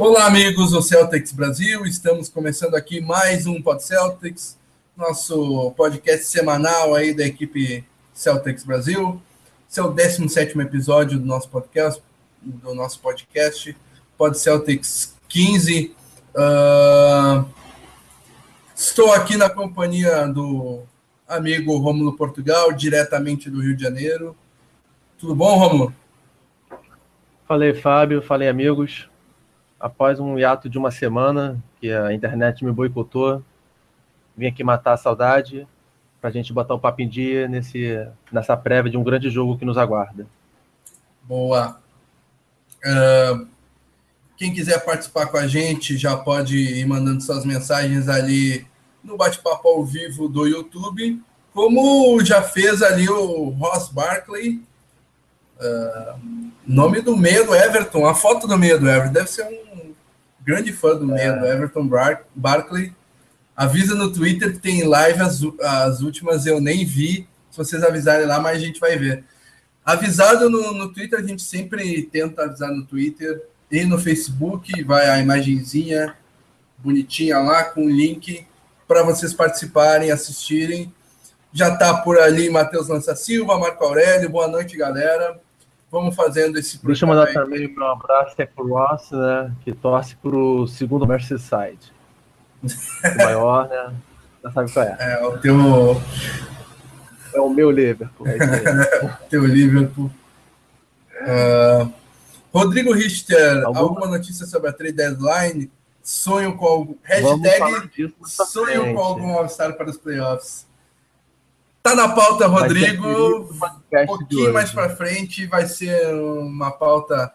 Olá, amigos do Celtics Brasil. Estamos começando aqui mais um Pod Celtics, nosso podcast semanal aí da equipe Celtics Brasil. Esse é o 17 episódio do nosso podcast, do nosso podcast Pod Celtics 15. Uh, estou aqui na companhia do amigo Rômulo Portugal, diretamente do Rio de Janeiro. Tudo bom, Rômulo? Falei, Fábio. Falei, amigos. Após um hiato de uma semana, que a internet me boicotou, vim aqui matar a saudade para a gente botar o papo em dia nesse, nessa prévia de um grande jogo que nos aguarda. Boa. Uh, quem quiser participar com a gente já pode ir mandando suas mensagens ali no bate-papo ao vivo do YouTube, como já fez ali o Ross Barkley, uh, nome do meio do Everton, a foto do meio do Everton, deve ser um grande fã do meio é. do Everton Bar Barkley. Avisa no Twitter que tem live, as, as últimas eu nem vi, se vocês avisarem lá, mas a gente vai ver. Avisado no, no Twitter, a gente sempre tenta avisar no Twitter e no Facebook, vai a imagenzinha bonitinha lá com o link para vocês participarem, assistirem. Já está por ali Matheus Lança Silva, Marco Aurélio, boa noite, galera. Vamos fazendo esse Deixa eu mandar aí. também um abraço até para o Ross, né, que torce para o segundo Merseyside. o maior, né? Já sabe qual é. É, o teu. É o meu Liverpool. É teu Liverpool. Uh, Rodrigo Richter, Algum... alguma notícia sobre a trade deadline? sonho com algum. Hashtag sonho com algum All-Star para os playoffs. Tá na pauta, Rodrigo. Um pouquinho mais para frente vai ser uma pauta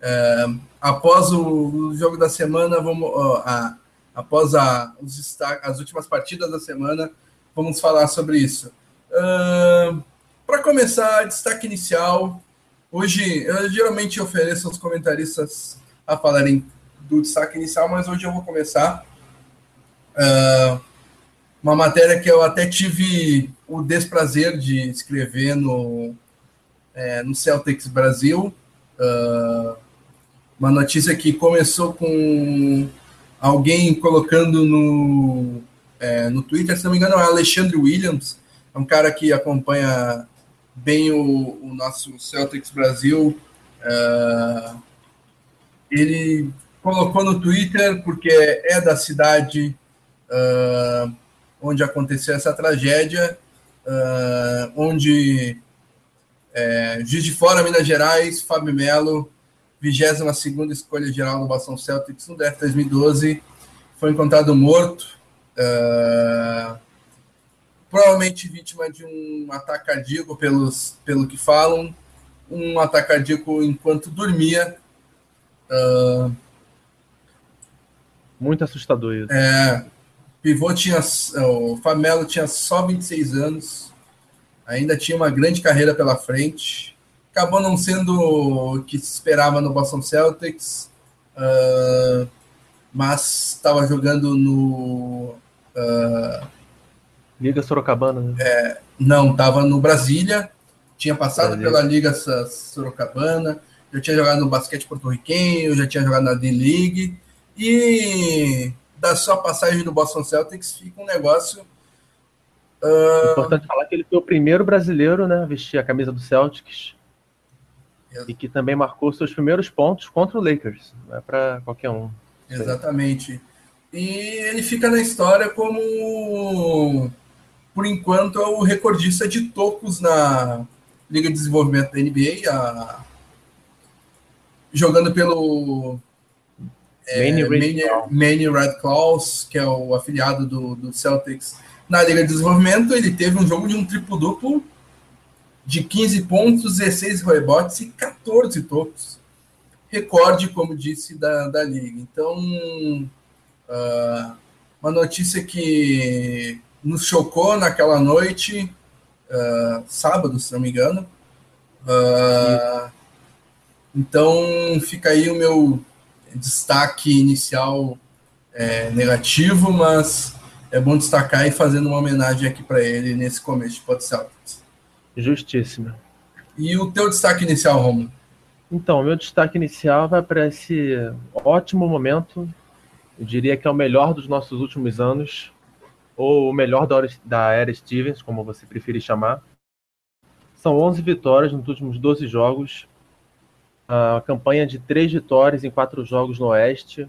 é, após o, jogo da semana. Vamos, a, após a, os, as últimas partidas da semana, vamos falar sobre isso. Uh, para começar, destaque inicial. Hoje, eu geralmente ofereço aos comentaristas a falarem do destaque inicial, mas hoje eu vou começar uh, uma matéria que eu até tive o desprazer de escrever no, é, no Celtics Brasil. Uh, uma notícia que começou com alguém colocando no, é, no Twitter, se não me engano, é Alexandre Williams, é um cara que acompanha bem o, o nosso Celtics Brasil. Uh, ele colocou no Twitter, porque é da cidade uh, onde aconteceu essa tragédia, uh, onde é, Juiz de Fora, Minas Gerais, Fábio Melo, 22 escolha geral no Boston Celtics no draft 2012, foi encontrado morto, uh, provavelmente vítima de um ataque cardíaco, pelos, pelo que falam, um ataque cardíaco enquanto dormia. Uh, muito assustador isso. É, pivô tinha. O Famelo tinha só 26 anos, ainda tinha uma grande carreira pela frente. Acabou não sendo o que se esperava no Boston Celtics, uh, mas estava jogando no. Uh, Liga Sorocabana, né? É, não, estava no Brasília, tinha passado Brasília. pela Liga Sorocabana, já tinha jogado no basquete porto-riquenho, já tinha jogado na D-League e da sua passagem no Boston Celtics fica um negócio. Uh... Importante falar que ele foi o primeiro brasileiro né, a vestir a camisa do Celtics. E que também marcou seus primeiros pontos contra o Lakers. Não é para qualquer um. Exatamente. E ele fica na história como, por enquanto, é o recordista de tocos na Liga de Desenvolvimento da NBA, a... jogando pelo é, Manny, Red Claws, que é o afiliado do, do Celtics na Liga de Desenvolvimento, ele teve um jogo de um triplo-duplo de 15 pontos, 16 rebotes e 14 tocos. Recorde, como disse, da, da Liga. Então, uh, uma notícia que nos chocou naquela noite, uh, sábado, se não me engano. Uh, então, fica aí o meu destaque inicial é, negativo, mas é bom destacar e fazendo uma homenagem aqui para ele nesse começo de Pod Celtics. Justíssimo. E o teu destaque inicial, Romulo? Então, meu destaque inicial vai para esse ótimo momento. Eu diria que é o melhor dos nossos últimos anos, ou o melhor da, da era Stevens, como você preferir chamar. São 11 vitórias nos últimos 12 jogos, a campanha de três vitórias em quatro jogos no Oeste,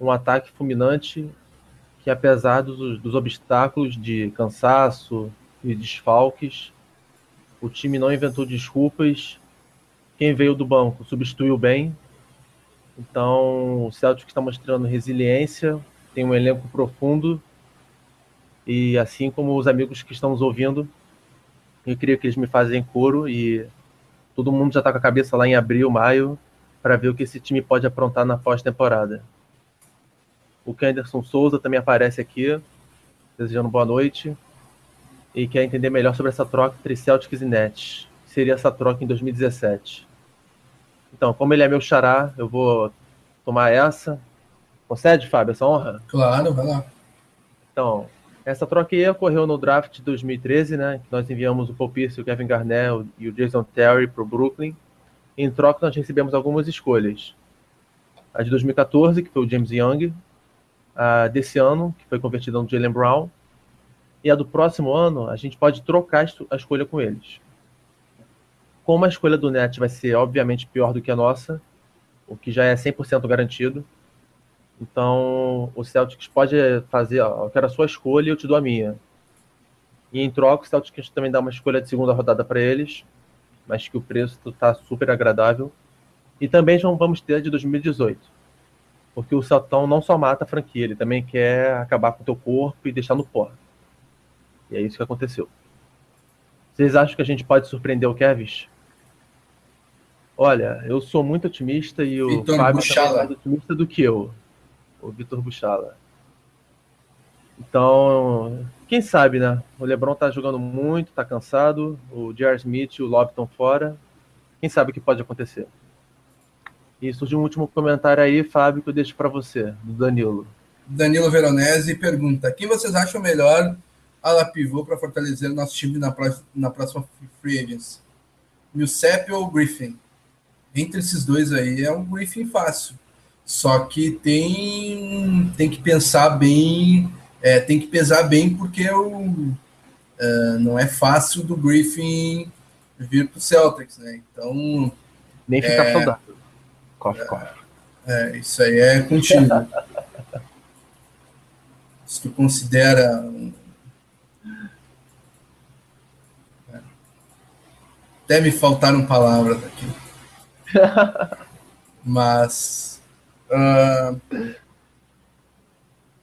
um ataque fulminante que, apesar dos, dos obstáculos de cansaço e desfalques, o time não inventou desculpas. Quem veio do banco substituiu bem. Então, o Celtic está mostrando resiliência, tem um elenco profundo. E assim como os amigos que estão nos ouvindo, eu queria que eles me fazem coro e todo mundo já está com a cabeça lá em abril, maio, para ver o que esse time pode aprontar na pós-temporada. O Kenderson Souza também aparece aqui, desejando boa noite, e quer entender melhor sobre essa troca entre Celtics e Nets. Seria essa troca em 2017. Então, como ele é meu xará, eu vou tomar essa. Concede, Fábio, essa honra? Claro, vai lá. Então, essa troca ocorreu no draft de 2013, né? Nós enviamos o Paul Pierce, o Kevin Garnett e o Jason Terry para o Brooklyn. Em troca, nós recebemos algumas escolhas. A de 2014, que foi o James Young. A desse ano, que foi convertida no Jalen Brown. E a do próximo ano, a gente pode trocar a escolha com eles. Como a escolha do Net vai ser, obviamente, pior do que a nossa, o que já é 100% garantido, então, o Celtics pode fazer, ó, eu quero a sua escolha e eu te dou a minha. E em troca, o Celtics também dá uma escolha de segunda rodada para eles, mas que o preço está super agradável. E também já vamos ter a de 2018. Porque o Celtão não só mata a franquia, ele também quer acabar com o teu corpo e deixar no pó. E é isso que aconteceu. Vocês acham que a gente pode surpreender o Kevin? Olha, eu sou muito otimista e o Vitor Fábio Buchala. é mais otimista do que eu o Vitor Buchala. Então, quem sabe, né? O LeBron tá jogando muito, tá cansado, o J.R. Smith e o Love estão fora. Quem sabe o que pode acontecer? E surgiu um último comentário aí, Fábio, que eu deixo para você, do Danilo. Danilo Veronese pergunta: quem vocês acham melhor ala pivô para fortalecer o nosso time na, na próxima Free Agents? Millsap ou Griffin? Entre esses dois aí é um Griffin fácil. Só que tem, tem que pensar bem, é, tem que pesar bem, porque o, é, não é fácil do Griffin vir para o Celtics, né? Então. Nem ficar é, saudável. Cof, cof. É, isso aí é contigo. Se tu considera. É, até me faltaram palavras aqui. Mas Uh,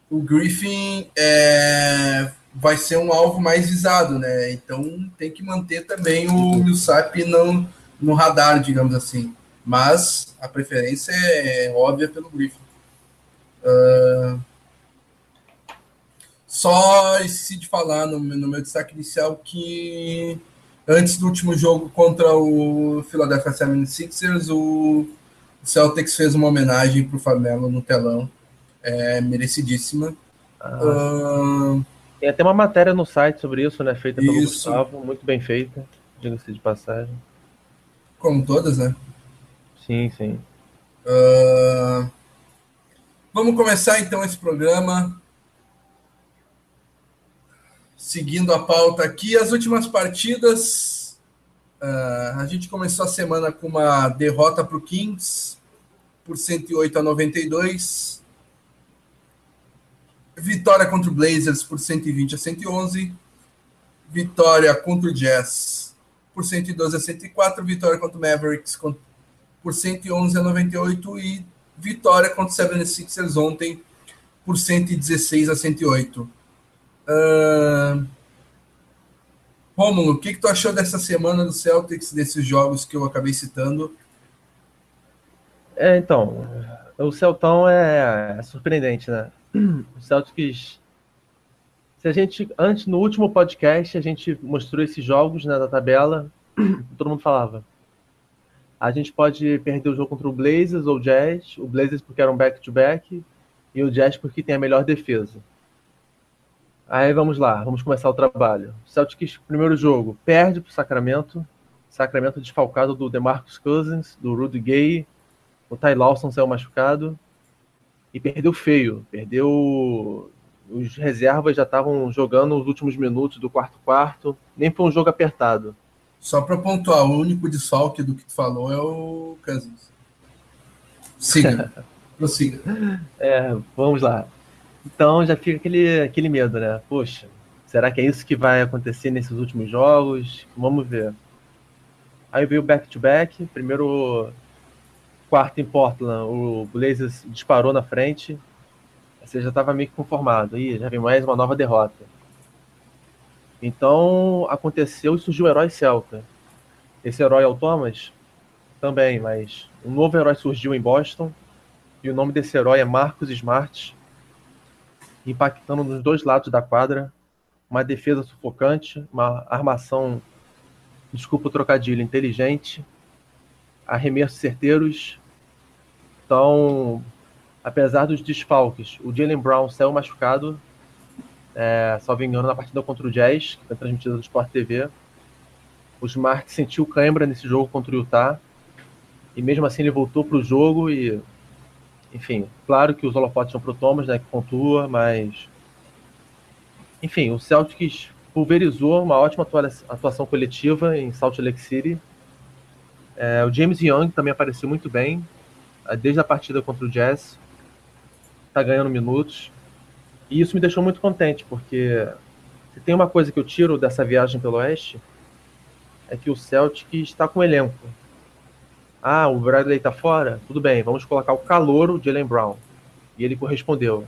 o Griffin é, vai ser um alvo mais visado, né? Então tem que manter também o Millsap no, no radar, digamos assim. Mas a preferência é óbvia pelo Griffin. Uh, só esqueci de falar no, no, meu destaque inicial que antes do último jogo contra o Philadelphia 76ers, o o Celtics fez uma homenagem para o Famelo no telão, é, merecidíssima. Ah. Uh, Tem até uma matéria no site sobre isso, né? Feita pelo isso. Gustavo, muito bem feita, diga-se de passagem. Como todas, né? Sim, sim. Uh, vamos começar então esse programa. Seguindo a pauta aqui, as últimas partidas Uh, a gente começou a semana com uma derrota para o Kings por 108 a 92. Vitória contra o Blazers por 120 a 111. Vitória contra o Jazz por 112 a 104. Vitória contra o Mavericks por 111 a 98. E vitória contra o 76ers ontem por 116 a 108. Uh, Rômulo, o que, que tu achou dessa semana do Celtics, desses jogos que eu acabei citando? É, então, o Celtão é, é surpreendente, né? O Celtics. Se a gente, antes, no último podcast, a gente mostrou esses jogos né, da tabela, todo mundo falava. A gente pode perder o jogo contra o Blazers ou o Jazz, o Blazers porque era um back-to-back, -back, e o Jazz porque tem a melhor defesa. Aí vamos lá, vamos começar o trabalho. Celtics, primeiro jogo, perde para o Sacramento. Sacramento desfalcado do DeMarcus Cousins, do Rudy Gay, o Ty Lawson saiu machucado e perdeu feio. Perdeu. Os reservas já estavam jogando os últimos minutos do quarto quarto. Nem foi um jogo apertado. Só para pontuar, o único desfalque do que tu falou é o Cousins. Siga. Prossiga. É, vamos lá. Então já fica aquele, aquele medo, né? Poxa, será que é isso que vai acontecer nesses últimos jogos? Vamos ver. Aí veio back-to-back, primeiro quarto em Portland, o Blazers disparou na frente, você já estava meio que conformado, aí já vem mais uma nova derrota. Então aconteceu e surgiu o herói Celta. Esse herói é o Thomas? Também, mas um novo herói surgiu em Boston, e o nome desse herói é Marcos Smart, impactando nos dois lados da quadra, uma defesa sufocante, uma armação desculpa o trocadilho, inteligente, arremessos certeiros. Então, apesar dos desfalques, o Jalen Brown saiu machucado, é, salvo engano, na partida contra o Jazz, que foi transmitida no Sport TV. O Smart sentiu cãibra nesse jogo contra o Utah, e mesmo assim ele voltou para o jogo e, enfim, claro que os holofotes são para o Thomas, né, que pontua, mas, enfim, o Celtics pulverizou uma ótima atuação coletiva em Salt Lake City. É, o James Young também apareceu muito bem, é, desde a partida contra o Jazz. Está ganhando minutos. E isso me deixou muito contente, porque se tem uma coisa que eu tiro dessa viagem pelo Oeste, é que o Celtic está com elenco. Ah, o Bradley está fora? Tudo bem, vamos colocar o calor, o Jalen Brown. E ele correspondeu.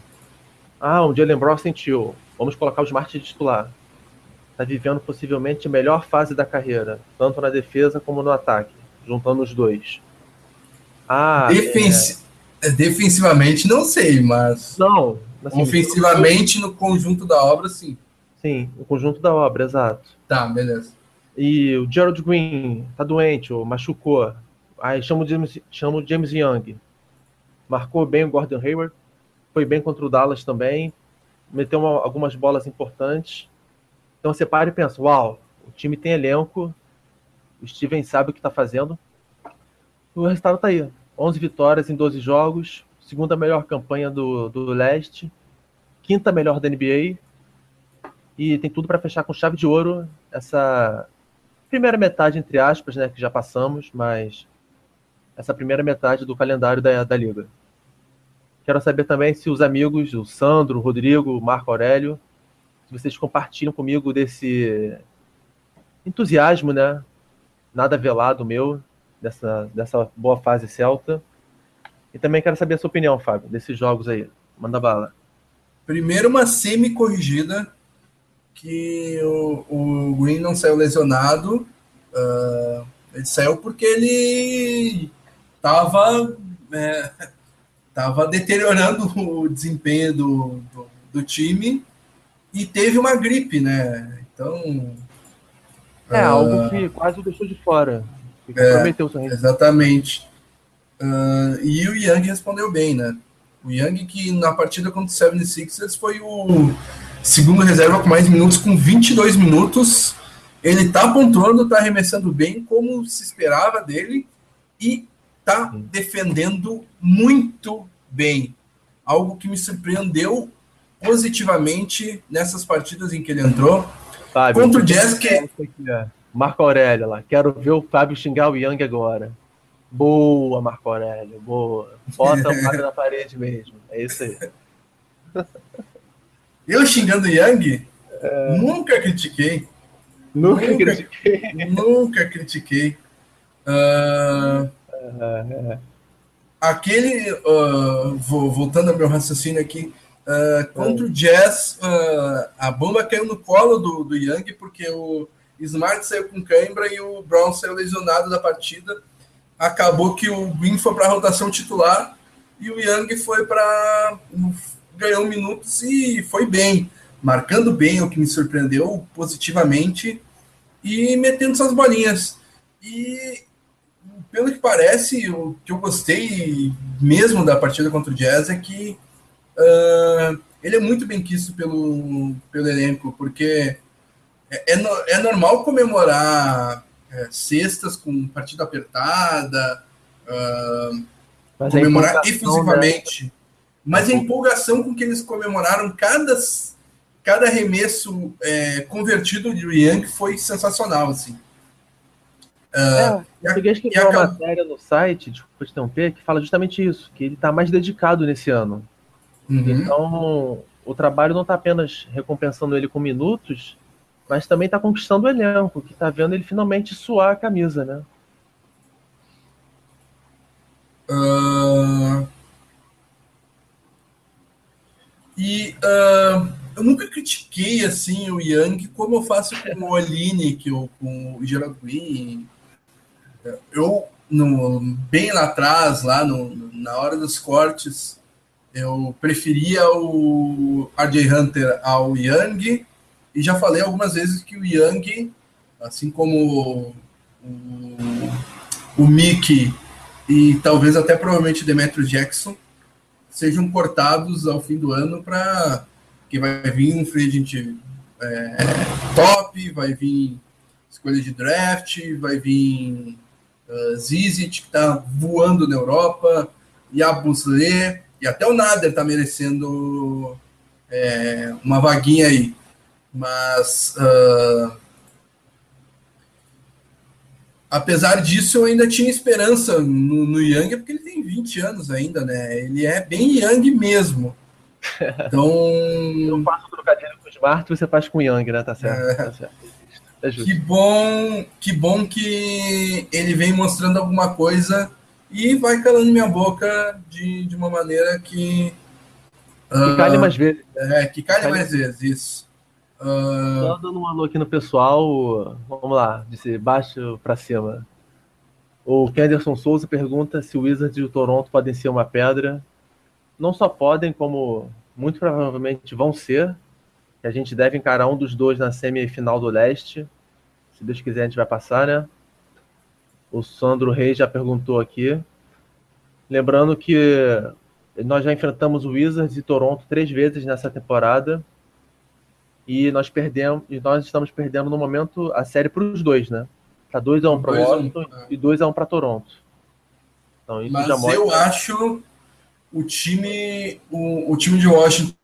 Ah, o Jalen Brown sentiu. Vamos colocar o Smart de titular está vivendo possivelmente a melhor fase da carreira, tanto na defesa como no ataque, juntando os dois. Ah, Defensi é... Defensivamente, não sei, mas. Não. Assim, ofensivamente, no conjunto da obra, sim. Sim, no conjunto da obra, exato. Tá, beleza. E o Gerald Green tá doente, ou machucou. Aí chama o James, James Young. Marcou bem o Gordon Hayward. Foi bem contra o Dallas também. Meteu uma, algumas bolas importantes. Então você para e pensa, uau, o time tem elenco, o Steven sabe o que está fazendo. O resultado está aí. 11 vitórias em 12 jogos, segunda melhor campanha do, do leste, quinta melhor da NBA, e tem tudo para fechar com chave de ouro essa primeira metade, entre aspas, né, que já passamos, mas essa primeira metade do calendário da, da Liga. Quero saber também se os amigos, o Sandro, o Rodrigo, o Marco Aurélio, vocês compartilham comigo desse entusiasmo, né? Nada velado meu, dessa, dessa boa fase celta. E também quero saber a sua opinião, Fábio, desses jogos aí. Manda bala. Primeiro, uma semi-corrigida, que o, o Green não saiu lesionado. Uh, ele saiu porque ele estava é, tava deteriorando o desempenho do, do, do time e teve uma gripe, né? Então. É, uh, algo que quase o deixou de fora. É, prometeu Exatamente. Uh, e o Young respondeu bem, né? O Young, que na partida contra o 76ers foi o segundo reserva com mais minutos, com 22 minutos. Ele tá pontuando, tá arremessando bem, como se esperava dele, e tá defendendo muito bem. Algo que me surpreendeu positivamente nessas partidas em que ele entrou. Fábio, contra o Jazz que... Marco Aurélio lá, quero ver o Fábio xingar o Young agora. Boa, Marco Aurélio, boa. Bota o Fábio na parede mesmo, é isso aí. Eu xingando o Young? É... Nunca critiquei. Nunca, nunca critiquei. Nunca critiquei. Uh... É... Aquele, uh, voltando ao meu raciocínio aqui, Uh, contra o Jazz, uh, a bomba caiu no colo do, do Young, porque o Smart saiu com cãibra e o Brown saiu lesionado da partida. Acabou que o Green foi para a rotação titular e o Young foi para. ganhou minutos e foi bem, marcando bem, o que me surpreendeu positivamente e metendo suas bolinhas. E pelo que parece, o que eu gostei mesmo da partida contra o Jazz é que Uh, ele é muito bem quisto pelo, pelo elenco, porque é, é, no, é normal comemorar é, cestas com partida apertada, uh, comemorar efusivamente. Né? Mas a empolgação com que eles comemoraram cada, cada arremesso é, convertido de Young foi sensacional, assim. Uh, é, eu escrever uma matéria no site, desculpa te interromper, que fala justamente isso, que ele está mais dedicado nesse ano. Uhum. Então, o trabalho não está apenas recompensando ele com minutos, mas também está conquistando o elenco, que está vendo ele finalmente suar a camisa, né? Uh... E uh, eu nunca critiquei assim o Young como eu faço com o Aline, que eu, com o Gerald Green. Eu, no, bem lá atrás, lá no, na hora dos cortes, eu preferia o RJ Hunter ao Young, e já falei algumas vezes que o Young, assim como o, o Mickey e talvez até provavelmente Demetrio Jackson, sejam cortados ao fim do ano para que vai vir um free agent é, top, vai vir escolha de draft, vai vir uh, Zizit, que está voando na Europa, e a e até o Nader está merecendo é, uma vaguinha aí. Mas uh, apesar disso, eu ainda tinha esperança no, no Young, porque ele tem 20 anos ainda, né? Ele é bem Young mesmo. Então. Eu faço trocadilho com o Smart, você faz com o Young, né? Tá certo. É... Tá certo. É que bom, que bom que ele vem mostrando alguma coisa e vai calando minha boca de, de uma maneira que. Que uh, cale mais vezes. É, que cale, cale mais vezes, isso. Uh... Só dando um alô aqui no pessoal, vamos lá, de baixo para cima. O Kenderson Souza pergunta se o Wizards e o Toronto podem ser uma pedra. Não só podem, como muito provavelmente vão ser. A gente deve encarar um dos dois na semifinal do leste. Se Deus quiser, a gente vai passar, né? O Sandro Reis já perguntou aqui. Lembrando que nós já enfrentamos o Wizards e Toronto três vezes nessa temporada e nós perdemos, e nós estamos perdendo no momento a série para os dois, né? Tá 2 a 1 um para Washington um, é. e 2 a 1 um para Toronto. Então isso Mas já mostra... eu acho o time o, o time de Washington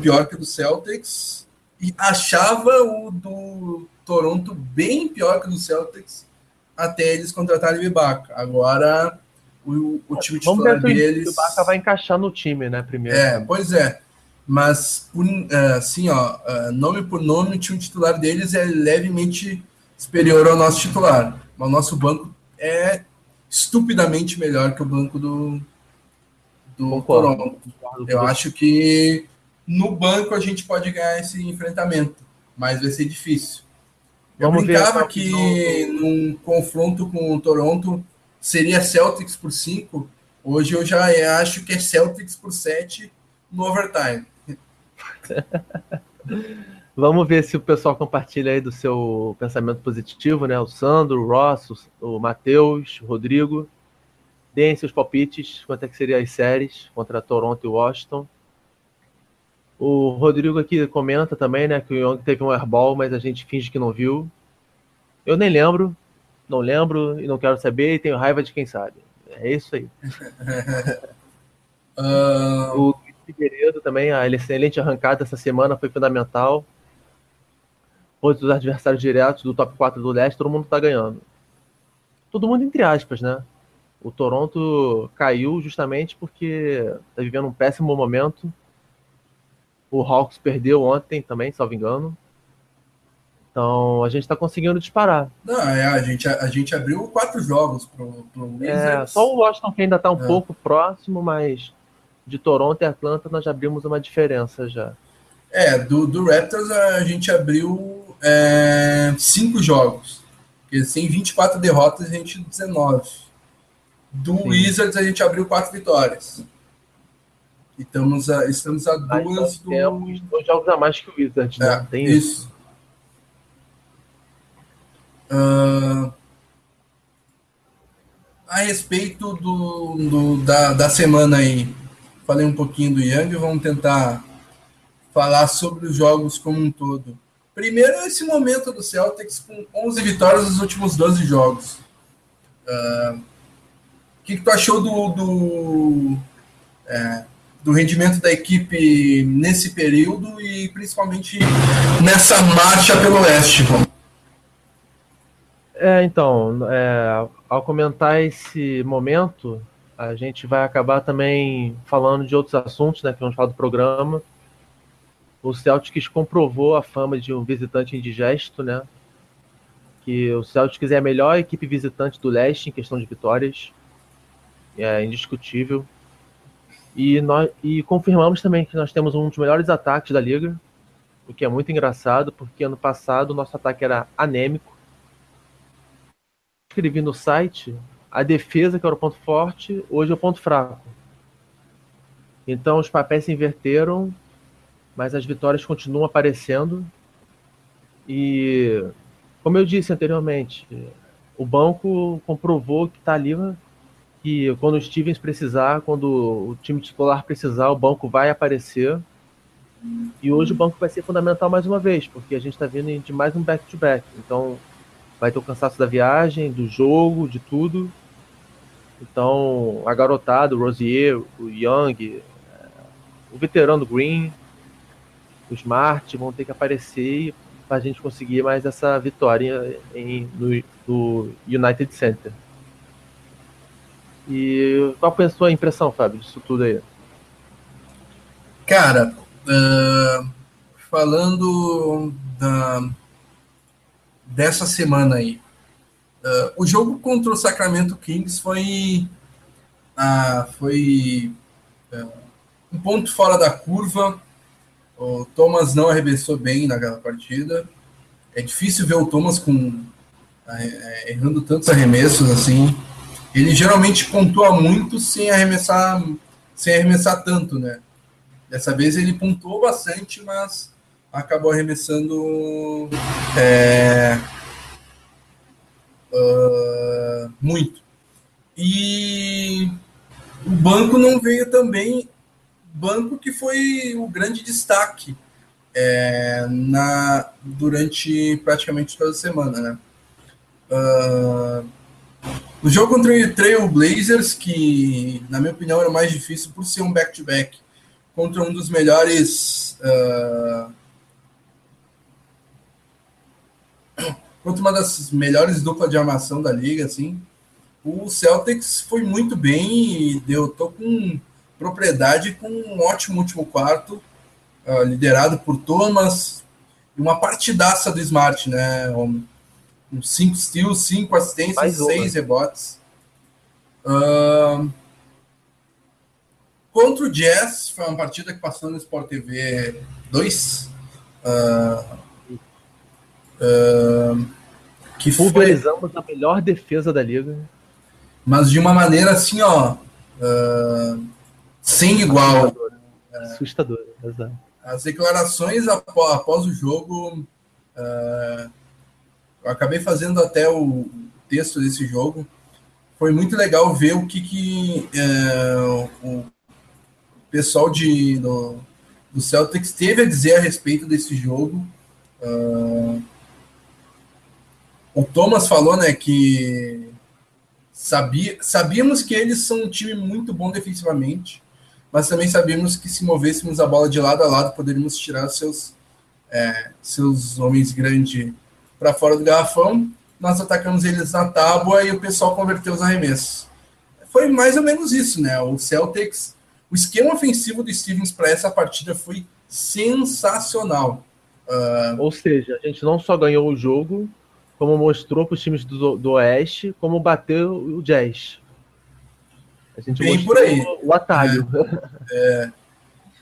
pior que o do Celtics e achava o do Toronto bem pior que o do Celtics até eles contratarem o Ibaka. Agora o, o time titular deles... O Ibaka vai encaixar no time, né, primeiro. É, pois é mas é, assim, ó, é, nome por nome, o time titular deles é levemente superior ao nosso titular. Mas o nosso banco é estupidamente melhor que o banco do, do Toronto. Eu acho que no banco a gente pode ganhar esse enfrentamento, mas vai ser difícil. Eu Vamos brincava que num confronto com o Toronto seria Celtics por 5. Hoje eu já acho que é Celtics por 7 no overtime. Vamos ver se o pessoal compartilha aí do seu pensamento positivo, né? O Sandro, o Ross, o Matheus, o Rodrigo. Deem seus palpites, quanto é que seriam as séries contra Toronto e Washington. O Rodrigo aqui comenta também, né, que o Young teve um airball, mas a gente finge que não viu. Eu nem lembro, não lembro e não quero saber e tenho raiva de quem sabe. É isso aí. uh... O Figueiredo também, a excelente arrancada essa semana foi fundamental. Todos os adversários diretos do top 4 do leste, todo mundo está ganhando. Todo mundo entre aspas, né? O Toronto caiu justamente porque está vivendo um péssimo momento. O Hawks perdeu ontem também, salvo engano. Então a gente está conseguindo disparar. Não, é, a, gente, a, a gente abriu quatro jogos para o É, só o Washington que ainda está um é. pouco próximo, mas de Toronto e Atlanta nós abrimos uma diferença já. É, do, do Raptors a gente abriu é, cinco jogos. Porque sem 24 derrotas, a gente 19. Do Sim. Wizards a gente abriu quatro vitórias. E estamos a, estamos a duas do. Temos dois jogos a mais que o Wizards, né? É, Tem isso. isso. Uh, a respeito do, do, da, da semana aí, falei um pouquinho do Young, vamos tentar falar sobre os jogos como um todo. Primeiro, esse momento do Celtics com 11 vitórias nos últimos 12 jogos. Uh, o que, que, tu achou do, do, é, do rendimento da equipe nesse período e principalmente nessa marcha pelo leste? É, então, é, ao comentar esse momento, a gente vai acabar também falando de outros assuntos, né, que vamos falar do programa o Celtics comprovou a fama de um visitante indigesto, né? Que o Celtics é a melhor equipe visitante do leste em questão de vitórias. É indiscutível. E, nós, e confirmamos também que nós temos um dos melhores ataques da liga, o que é muito engraçado, porque ano passado o nosso ataque era anêmico. Escrevi no site a defesa, que era o ponto forte, hoje é o ponto fraco. Então os papéis se inverteram mas as vitórias continuam aparecendo. E, como eu disse anteriormente, o banco comprovou que está ali, que quando o Stevens precisar, quando o time titular precisar, o banco vai aparecer. E hoje o banco vai ser fundamental mais uma vez, porque a gente está vindo de mais um back-to-back. -back. Então, vai ter o cansaço da viagem, do jogo, de tudo. Então, a garotada, o Rosier, o Young, o veterano Green, o Smart vão ter que aparecer para a gente conseguir mais essa vitória em, no, no, United Center. E qual foi a sua impressão, Fábio, disso tudo aí? Cara, uh, falando da, dessa semana aí, uh, o jogo contra o Sacramento Kings foi, uh, foi um ponto fora da curva o Thomas não arremessou bem naquela partida. É difícil ver o Thomas com é, é, errando tantos arremessos assim. Ele geralmente pontua muito sem arremessar, sem arremessar tanto, né? Dessa vez ele pontuou bastante, mas acabou arremessando é, uh, muito. E o banco não veio também banco que foi o grande destaque é, na, durante praticamente toda a semana, né? Uh, o jogo contra o Trail Blazers, que na minha opinião era mais difícil por ser um back-to-back, -back, contra um dos melhores. Uh, contra uma das melhores duplas de armação da liga, assim. O Celtics foi muito bem e deu. Tô com propriedade com um ótimo último quarto, uh, liderado por Thomas, e uma partidaça do Smart, né? Um, um cinco steals, cinco assistências, Mais seis uma. rebotes. Uh, contra o Jazz, foi uma partida que passou no Sport TV 2. Uh, uh, que Pulverizamos foi... a melhor defesa da liga. Mas de uma maneira assim, ó. Sem igual. Assustador, exato. As declarações após, após o jogo, uh, eu acabei fazendo até o texto desse jogo. Foi muito legal ver o que, que uh, o pessoal de, do, do Celtics teve a dizer a respeito desse jogo. Uh, o Thomas falou né, que sabia, sabíamos que eles são um time muito bom defensivamente, mas também sabíamos que se movêssemos a bola de lado a lado, poderíamos tirar seus, é, seus homens grandes para fora do garrafão. Nós atacamos eles na tábua e o pessoal converteu os arremessos. Foi mais ou menos isso, né? O Celtics, o esquema ofensivo do Stevens para essa partida foi sensacional. Uh... Ou seja, a gente não só ganhou o jogo, como mostrou para os times do, do Oeste como bateu o Jazz. A gente Bem por aí. O atalho. É,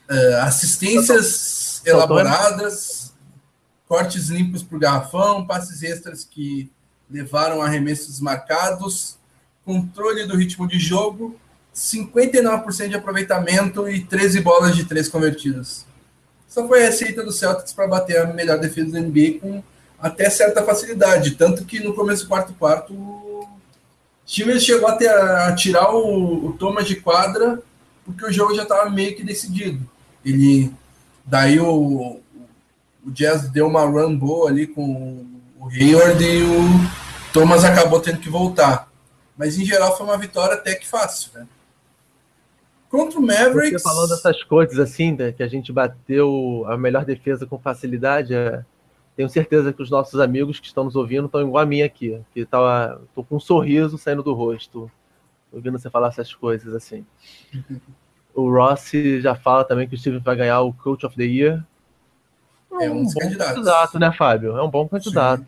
é, é assistências elaboradas, cortes limpos para o garrafão, passes extras que levaram arremessos marcados, controle do ritmo de jogo, 59% de aproveitamento e 13 bolas de três convertidas. Só foi a receita do Celtics para bater a melhor defesa do NBA com até certa facilidade. Tanto que no começo do quarto quarto Stevens chegou até a tirar o, o Thomas de quadra porque o jogo já estava meio que decidido. Ele daí o, o Jazz deu uma run boa ali com o Hayward e o Thomas acabou tendo que voltar. Mas em geral foi uma vitória até que fácil, né? Contra o Mavericks. Você falando dessas coisas assim, né, que a gente bateu a melhor defesa com facilidade, é... tenho certeza que os nossos amigos que estão nos ouvindo estão igual a mim aqui, que tá, tô com um sorriso saindo do rosto, ouvindo você falar essas coisas assim. o Rossi já fala também que o Steven vai ganhar o Coach of the Year. É um, um bom candidatos. candidato, né, Fábio? É um bom candidato.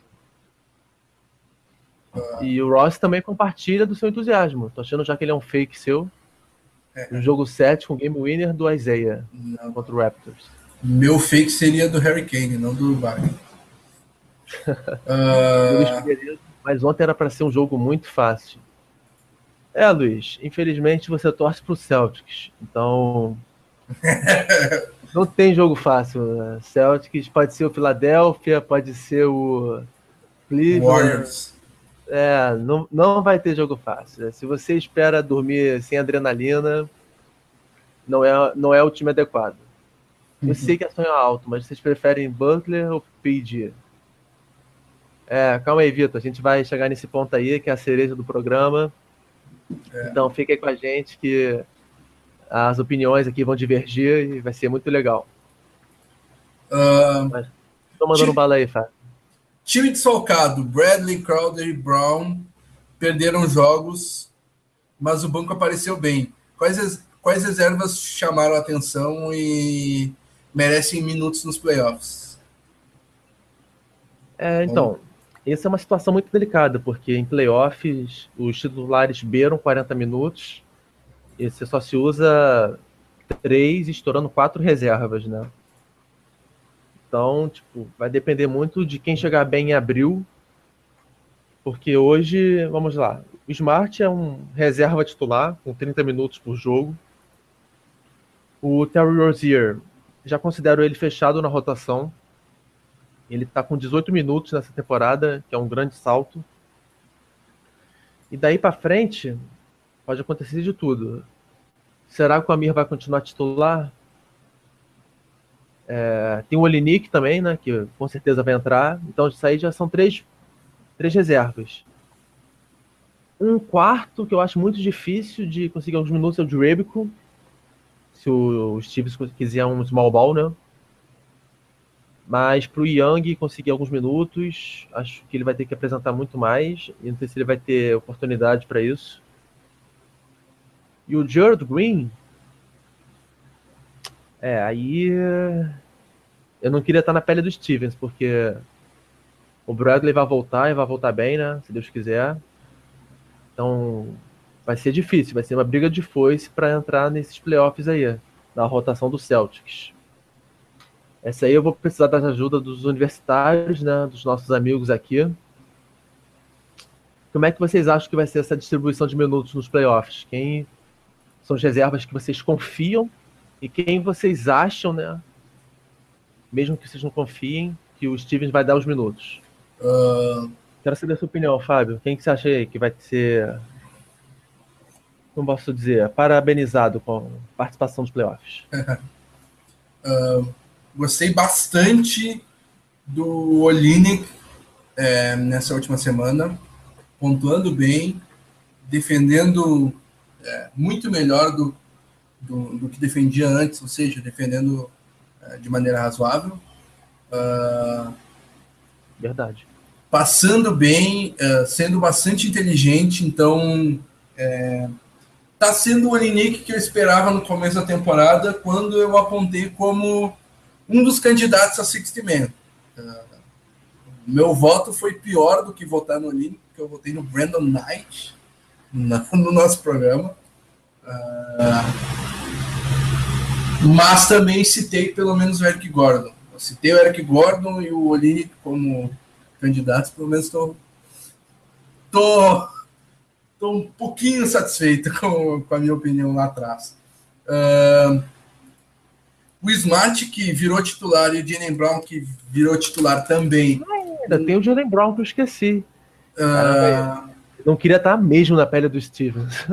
Uh... E o Ross também compartilha do seu entusiasmo. Tô achando já que ele é um fake seu. É. O jogo 7 com o game winner do Isaiah não. contra o Raptors. Meu fake seria do Harry Kane, não do Wagner. uh... Mas ontem era para ser um jogo muito fácil. É, Luiz, infelizmente você torce pro Celtics. Então. não tem jogo fácil. Né? Celtics pode ser o Philadelphia, pode ser o Cleveland. Warriors. É, não, não vai ter jogo fácil. Se você espera dormir sem adrenalina, não é, não é o time adequado. Eu uhum. sei que é sonho alto, mas vocês preferem Butler ou PG? É, calma aí, Vitor. A gente vai chegar nesse ponto aí, que é a cereja do programa. É. Então fique aí com a gente que as opiniões aqui vão divergir e vai ser muito legal. Uh, Mas, tô mandando time, bala aí, Fábio. Time desfalcado, Bradley, Crowder e Brown perderam jogos, mas o banco apareceu bem. Quais, quais reservas chamaram a atenção e merecem minutos nos playoffs? É, então, essa é uma situação muito delicada, porque em playoffs os titulares beiram 40 minutos você só se usa três, estourando quatro reservas, né? Então, tipo, vai depender muito de quem chegar bem em abril, porque hoje, vamos lá, o Smart é um reserva titular, com 30 minutos por jogo. O Terry Rozier, já considero ele fechado na rotação, ele está com 18 minutos nessa temporada, que é um grande salto. E daí para frente, pode acontecer de tudo. Será que o Amir vai continuar titular? É, tem o Olinik também, né? Que com certeza vai entrar. Então, isso aí já são três, três reservas. Um quarto que eu acho muito difícil de conseguir alguns minutos é o de. Se o, o Steve quiser um small ball, né? Mas para o Young conseguir alguns minutos, acho que ele vai ter que apresentar muito mais. E não sei se ele vai ter oportunidade para isso. E o Jared Green. É, aí. Eu não queria estar na pele do Stevens, porque o Bradley vai voltar e vai voltar bem, né? Se Deus quiser. Então vai ser difícil, vai ser uma briga de foice para entrar nesses playoffs aí, na rotação do Celtics. Essa aí eu vou precisar da ajuda dos universitários, né, dos nossos amigos aqui. Como é que vocês acham que vai ser essa distribuição de minutos nos playoffs? Quem são as reservas que vocês confiam e quem vocês acham, né, mesmo que vocês não confiem, que o Stevens vai dar os minutos? Uh... Quero saber a sua opinião, Fábio. Quem que você acha aí que vai ser, como posso dizer, parabenizado com a participação dos playoffs? uh... Gostei bastante do Olinick é, nessa última semana, pontuando bem, defendendo é, muito melhor do, do, do, que defendia antes, ou seja, defendendo é, de maneira razoável. Uh, Verdade. Passando bem, uh, sendo bastante inteligente, então está é, sendo o Olinick que eu esperava no começo da temporada, quando eu apontei como um dos candidatos a 60 Man. Uh, meu voto foi pior do que votar no Lini, porque eu votei no Brandon Knight no, no nosso programa. Uh, mas também citei pelo menos o Eric Gordon. Eu citei o Eric Gordon e o Olini como candidatos, pelo menos estou tô, tô, um pouquinho satisfeito com, com a minha opinião lá atrás. Uh, o Smart, que virou titular, e o Jalen Brown, que virou titular também. Ainda tem o Jalen Brown que eu esqueci. Uh... não queria estar mesmo na pele do Stevens.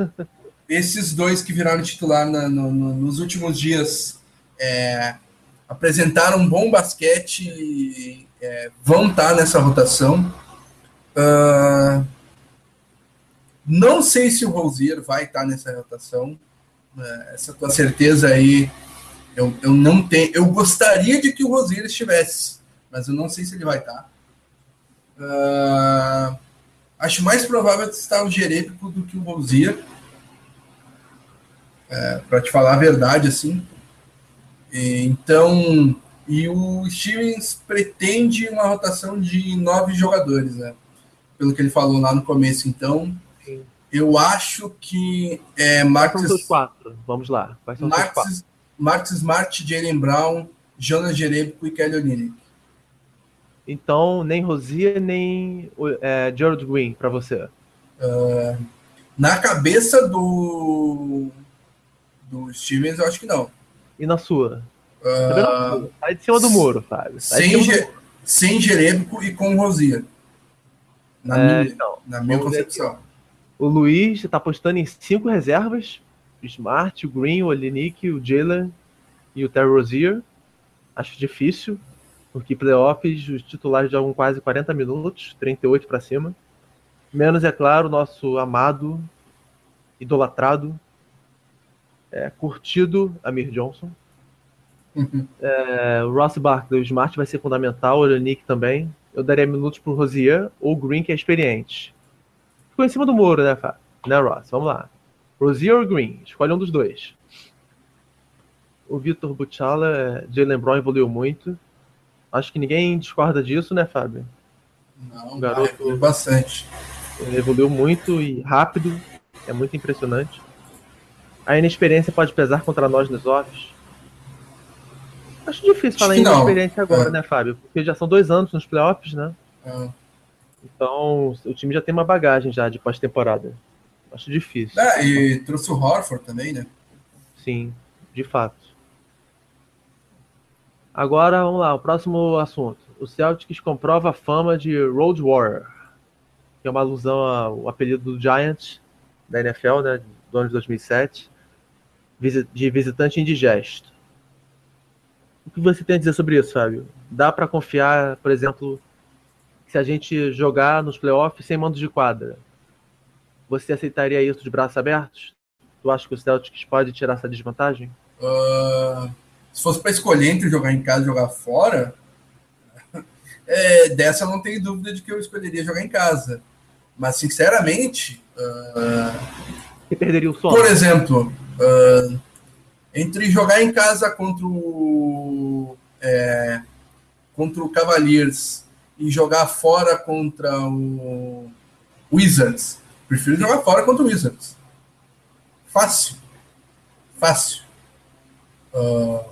esses dois que viraram titular na, no, no, nos últimos dias é, apresentaram um bom basquete, é, vão estar tá nessa rotação. Uh, não sei se o Rosier vai estar tá nessa rotação. Uh, essa tua certeza aí, eu, eu não tenho. Eu gostaria de que o Rosier estivesse, mas eu não sei se ele vai estar. Tá. Uh, acho mais provável estar o Jerepico do que o Rosier. É, para te falar a verdade, assim. Então, e o Stevens pretende uma rotação de nove jogadores, né? Pelo que ele falou lá no começo. Então, Sim. eu acho que é Marcos. Quais são os quatro? Vamos lá. Marcos? Marcos Smart, Jalen Brown, Jonas Jerebico e Kelly Olynyk. Então, nem Rosier, nem é, Gerald Green para você. Uh, na cabeça do, do Stevens, eu acho que não. E na sua? Uh, Sai de cima do muro, Fábio. sem, ge sem Jerebico e com Rosia. Na é, minha, então, na minha concepção. O Luiz está apostando em cinco reservas: o Smart, o Green, o Olinick, o Jalen e o Terry Rozier. Acho difícil, porque playoffs os titulares jogam quase 40 minutos, 38 para cima. Menos, é claro, o nosso amado, idolatrado é, curtido Amir Johnson. Uhum. É, o Ross Barkley, o Smart vai ser fundamental, o Nick também. Eu daria minutos pro Rosier ou o Green, que é experiente. Ficou em cima do muro, né, Fá? Né, Ross? Vamos lá. Rosier ou Green? Escolhe um dos dois. O Vitor Butchala, é, Jalen Brown evoluiu muito. Acho que ninguém discorda disso, né, Fábio? Não, o garoto bastante. Ele evoluiu muito e rápido. É muito impressionante. A inexperiência pode pesar contra nós nos offs? Acho difícil falar em inexperiência agora, é. né, Fábio? Porque já são dois anos nos playoffs, né? É. Então, o time já tem uma bagagem já de pós-temporada. Acho difícil. É, e trouxe o Horford também, né? Sim, de fato. Agora, vamos lá, o próximo assunto. O Celtics comprova a fama de Road Warrior, que é uma alusão ao apelido do Giants da NFL, né, do ano de 2007 de visitante indigesto. O que você tem a dizer sobre isso, Fábio? Dá para confiar, por exemplo, se a gente jogar nos playoffs sem mandos de quadra? Você aceitaria isso de braços abertos? Tu acha que o Celtics pode tirar essa desvantagem? Uh, se fosse para escolher entre jogar em casa e jogar fora, é, dessa eu não tenho dúvida de que eu escolheria jogar em casa. Mas, sinceramente. Uh, Você perderia o sono? Por exemplo, Uh, entre jogar em casa contra o, é, contra o Cavaliers e jogar fora contra o Wizards, prefiro jogar fora contra o Wizards. Fácil. Fácil. Uh,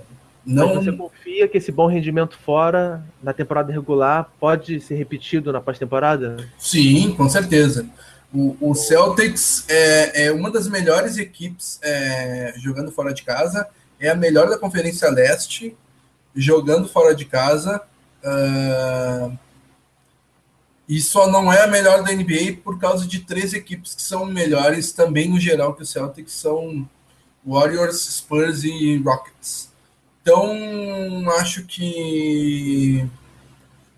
não... Mas você confia que esse bom rendimento fora, na temporada regular, pode ser repetido na pós-temporada? Sim, com certeza. O, o Celtics é, é, uma das melhores equipes é, jogando fora de casa, é a melhor da Conferência Leste jogando fora de casa. Uh, e só não é a melhor da NBA por causa de três equipes que são melhores também no geral que o Celtics são Warriors, Spurs e Rockets. Então acho que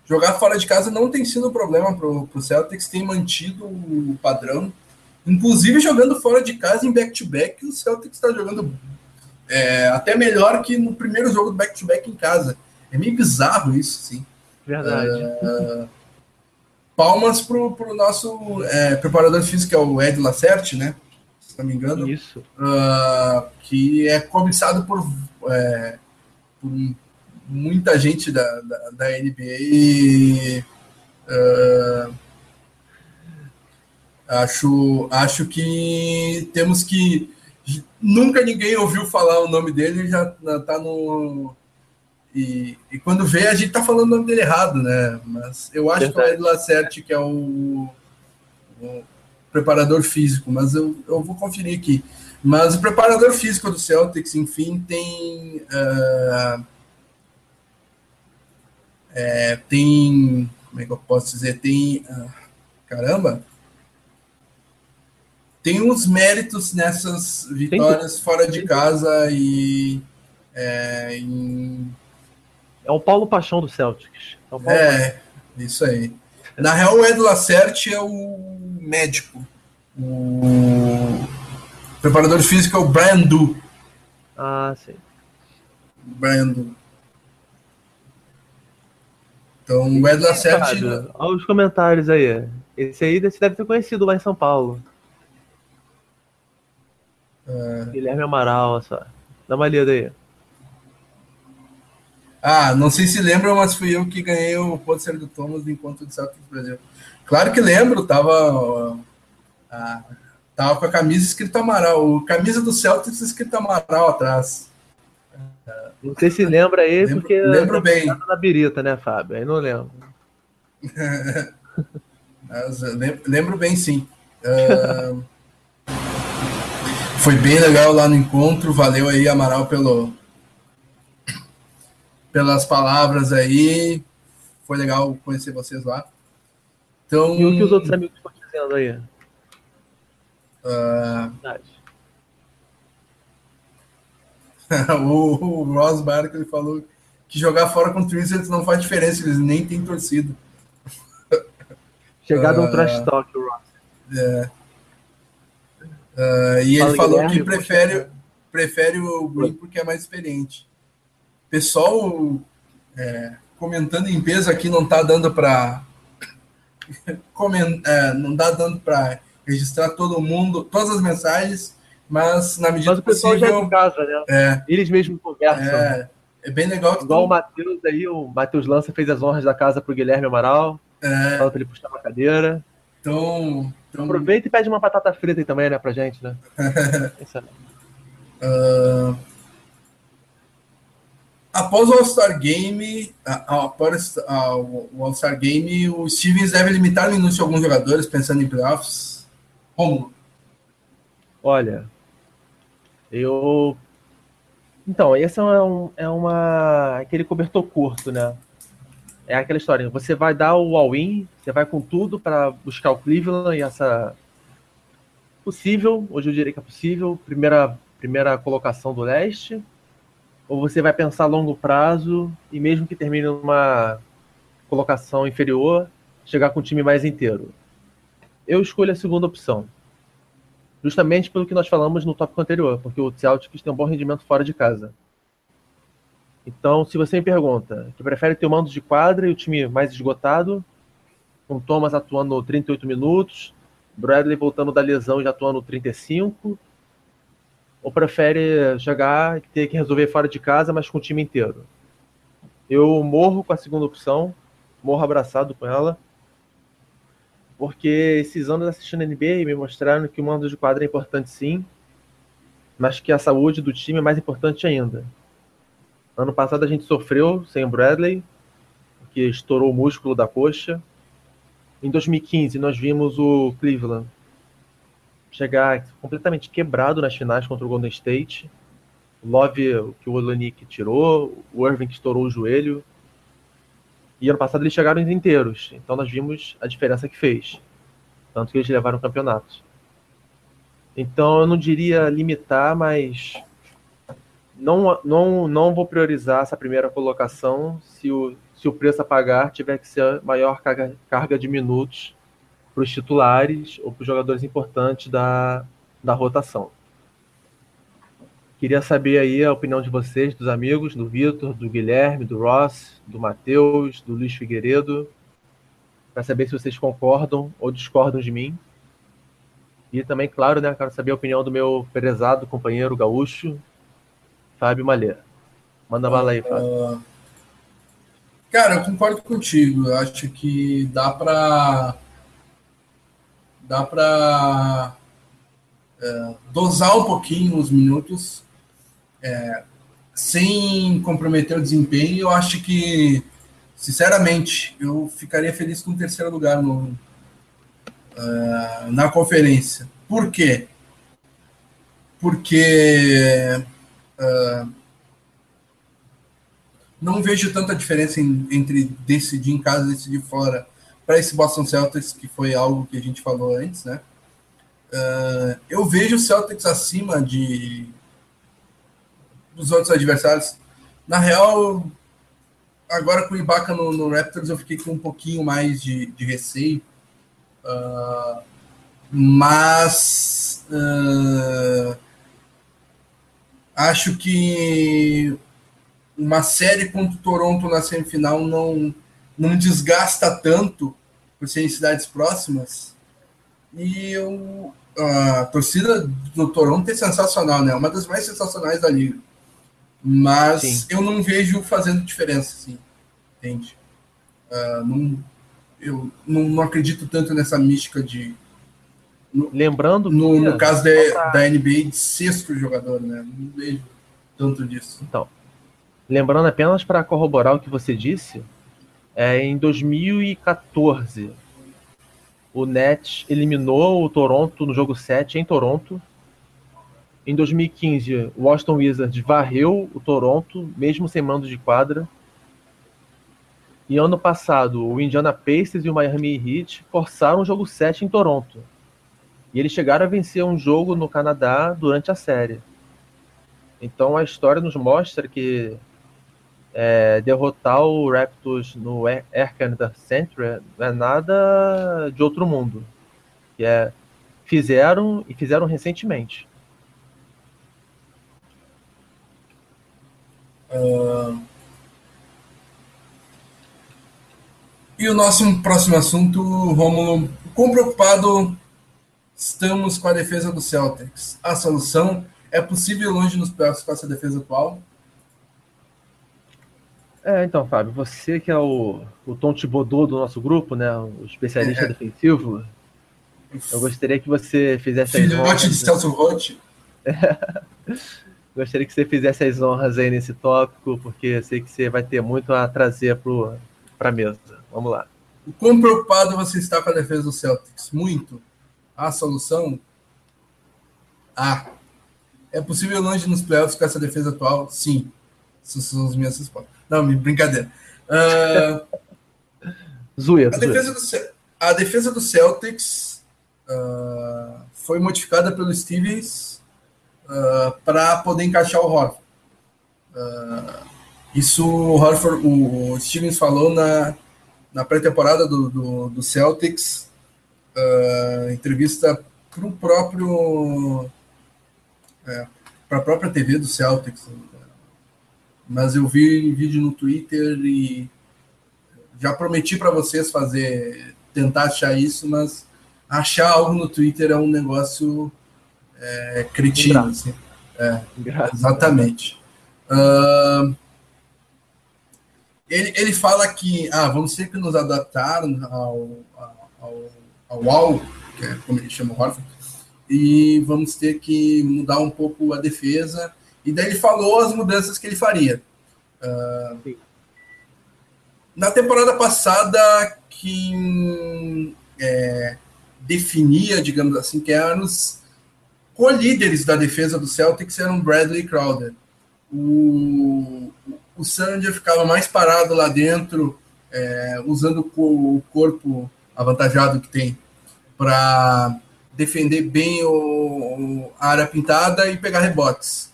jogar fora de casa não tem sido um problema para o Celtics, tem mantido o padrão. Inclusive jogando fora de casa em back-to-back, -back, o Celtics está jogando é, até melhor que no primeiro jogo do back-to-back -back em casa. É meio bizarro isso, sim. Verdade. É, palmas para o nosso é, preparador físico, que é o Ed Lacerte, né? Se não me engano. Isso. Uh, que é cobiçado por, é, por muita gente da, da, da NBA. Uh, acho, acho que temos que. Nunca ninguém ouviu falar o nome dele já está no. E, e, quando vê, a gente está falando o nome dele errado, né? Mas eu acho Verdade. que é o Ed Lacerte, que é o, o, preparador físico, mas eu, eu vou conferir aqui. Mas o preparador físico do Celtics, enfim, tem. Uh, é, tem. Como é que eu posso dizer? Tem. Ah, caramba! Tem uns méritos nessas vitórias fora de casa e é, em, É o Paulo Paixão do Celtics. É, é isso aí. Na real, o Ed Lacerte é o médico. O preparador físico é o Brian Du. Ah, sim. Brian Du. Então, o Ed Lacerte... Olha os comentários aí. Esse aí você deve ter conhecido lá em São Paulo. É... Guilherme Amaral, olha só. Dá uma lida aí. Ah, não sei se lembra, mas fui eu que ganhei o pôster do Thomas do Encontro de Celtics Brasil. Claro que lembro, tava, tava com a camisa escrita Amaral, camisa do Celtics escrita Amaral atrás. Não sei se lembra aí, lembro, porque lembro bem. na birita, né, Fábio? Aí não lembro. lembro, lembro bem, sim. Uh, foi bem legal lá no encontro, valeu aí, Amaral, pelo, pelas palavras aí. Foi legal conhecer vocês lá. Então, e o que os outros amigos estão dizendo aí? Uh... o, o Ross Barkley falou que jogar fora com o Wizards não faz diferença, eles nem têm torcida. Chegado uh, um trash talk, o Ross. É. Uh, e Fala ele falou Guilherme, que prefere, prefere o Green porque é mais experiente. Pessoal é, comentando em peso aqui não está dando para é, não dá dando para registrar todo mundo, todas as mensagens, mas na medida mas o pessoal possível, já é de casa, né? É, Eles mesmos conversam. É, é bem legal. Igual tu... o Matheus aí, o Matheus Lança fez as honras da casa para o Guilherme Amaral. É. Fala para ele puxar uma cadeira. Então, então... Aproveita e pede uma batata frita aí também, né, pra gente, né? uh... Após o All-Star Game, após o All-Star Game, o Stevens deve limitar o início de alguns jogadores pensando em playoffs. Como? Olha, eu. Então, esse é, um, é uma. aquele cobertor curto, né? É aquela história. Você vai dar o all-in, você vai com tudo para buscar o Cleveland e essa. Possível, hoje eu diria que é possível, primeira, primeira colocação do leste ou você vai pensar a longo prazo e mesmo que termine numa colocação inferior, chegar com o time mais inteiro? Eu escolho a segunda opção. Justamente pelo que nós falamos no tópico anterior, porque o Celtics tem um bom rendimento fora de casa. Então, se você me pergunta, que prefere ter o mando de quadra e o time mais esgotado, com Thomas atuando 38 minutos, Bradley voltando da lesão já atuando 35, ou prefere jogar e ter que resolver fora de casa, mas com o time inteiro? Eu morro com a segunda opção, morro abraçado com ela, porque esses anos assistindo NBA me mostraram que o mando de quadra é importante sim, mas que a saúde do time é mais importante ainda. Ano passado a gente sofreu sem o Bradley, que estourou o músculo da coxa. Em 2015 nós vimos o Cleveland chegar completamente quebrado nas finais contra o Golden State. Love, que o Olenik tirou, o Irving que estourou o joelho. E ano passado eles chegaram inteiros. Então nós vimos a diferença que fez. Tanto que eles levaram o campeonato. Então eu não diria limitar, mas não, não, não vou priorizar essa primeira colocação se o, se o preço a pagar tiver que ser maior carga, carga de minutos para os titulares ou para os jogadores importantes da, da rotação. Queria saber aí a opinião de vocês, dos amigos, do Vitor, do Guilherme, do Ross, do Matheus, do Luiz Figueiredo, para saber se vocês concordam ou discordam de mim. E também, claro, né, quero saber a opinião do meu prezado companheiro gaúcho, Fábio Malê. Manda bala aí, Fábio. Uh, cara, eu concordo contigo. Eu acho que dá para dá para é, dosar um pouquinho os minutos é, sem comprometer o desempenho. Eu acho que, sinceramente, eu ficaria feliz com o terceiro lugar no, uh, na conferência. Por quê? Porque uh, não vejo tanta diferença em, entre decidir em casa e decidir fora para esse Boston Celtics, que foi algo que a gente falou antes, né? Uh, eu vejo o Celtics acima de dos outros adversários. Na real, agora com o Ibaka no, no, Raptors eu fiquei com um pouquinho mais de, de receio. Uh, mas uh, acho que uma série contra o Toronto na semifinal não, não desgasta tanto por serem cidades próximas. E eu, a torcida do Toronto é sensacional, né? Uma das mais sensacionais da liga. Mas Sim. eu não vejo fazendo diferença, assim, entende? Uh, não, eu não, não, acredito tanto nessa mística de. No, Lembrando no, no caso pra... da NBA de sexto jogador, né? Não vejo tanto disso. Então, lembrando apenas para corroborar o que você disse, é, em 2014 o Nets eliminou o Toronto no jogo 7 em Toronto. Em 2015, o Washington Wizards varreu o Toronto, mesmo sem mando de quadra. E ano passado, o Indiana Pacers e o Miami Heat forçaram o jogo 7 em Toronto. E eles chegaram a vencer um jogo no Canadá durante a série. Então a história nos mostra que é, derrotar o Raptors no Air Canada Center não é nada de outro mundo. Que é, fizeram e fizeram recentemente. Uh... E o nosso próximo assunto, Romulo, quão preocupado estamos com a defesa do Celtics? A solução é possível longe nos playoffs com essa defesa atual? É, então, Fábio, você que é o, o Tom Thibodeau do nosso grupo, né? O especialista é. defensivo, eu gostaria que você fizesse honras. de Celso Roth. gostaria que você fizesse as honras aí nesse tópico, porque eu sei que você vai ter muito a trazer para a mesa. Vamos lá. O quão preocupado você está com a defesa do Celtics? Muito. A solução? A. É possível longe nos playoffs com essa defesa atual? Sim. Essas são as minhas respostas. Não, brincadeira. Uh, a, defesa do, a defesa do Celtics uh, foi modificada pelo Stevens uh, para poder encaixar o Horford. Uh, isso o, Horford, o, Stevens falou na, na pré-temporada do, do, do, Celtics, entrevista para o próprio. É, para a própria TV do Celtics mas eu vi vídeo no Twitter e já prometi para vocês fazer, tentar achar isso, mas achar algo no Twitter é um negócio é. Assim. É, exatamente. Uh, ele, ele fala que ah, vamos sempre nos adaptar ao, ao, ao WoW, que é como ele chama o Horford, e vamos ter que mudar um pouco a defesa e daí ele falou as mudanças que ele faria. Uh, na temporada passada, quem é, definia, digamos assim, que eram os co-líderes da defesa do Celtics eram Bradley e Crowder. O, o Sandia ficava mais parado lá dentro, é, usando o corpo avantajado que tem para defender bem o, a área pintada e pegar rebotes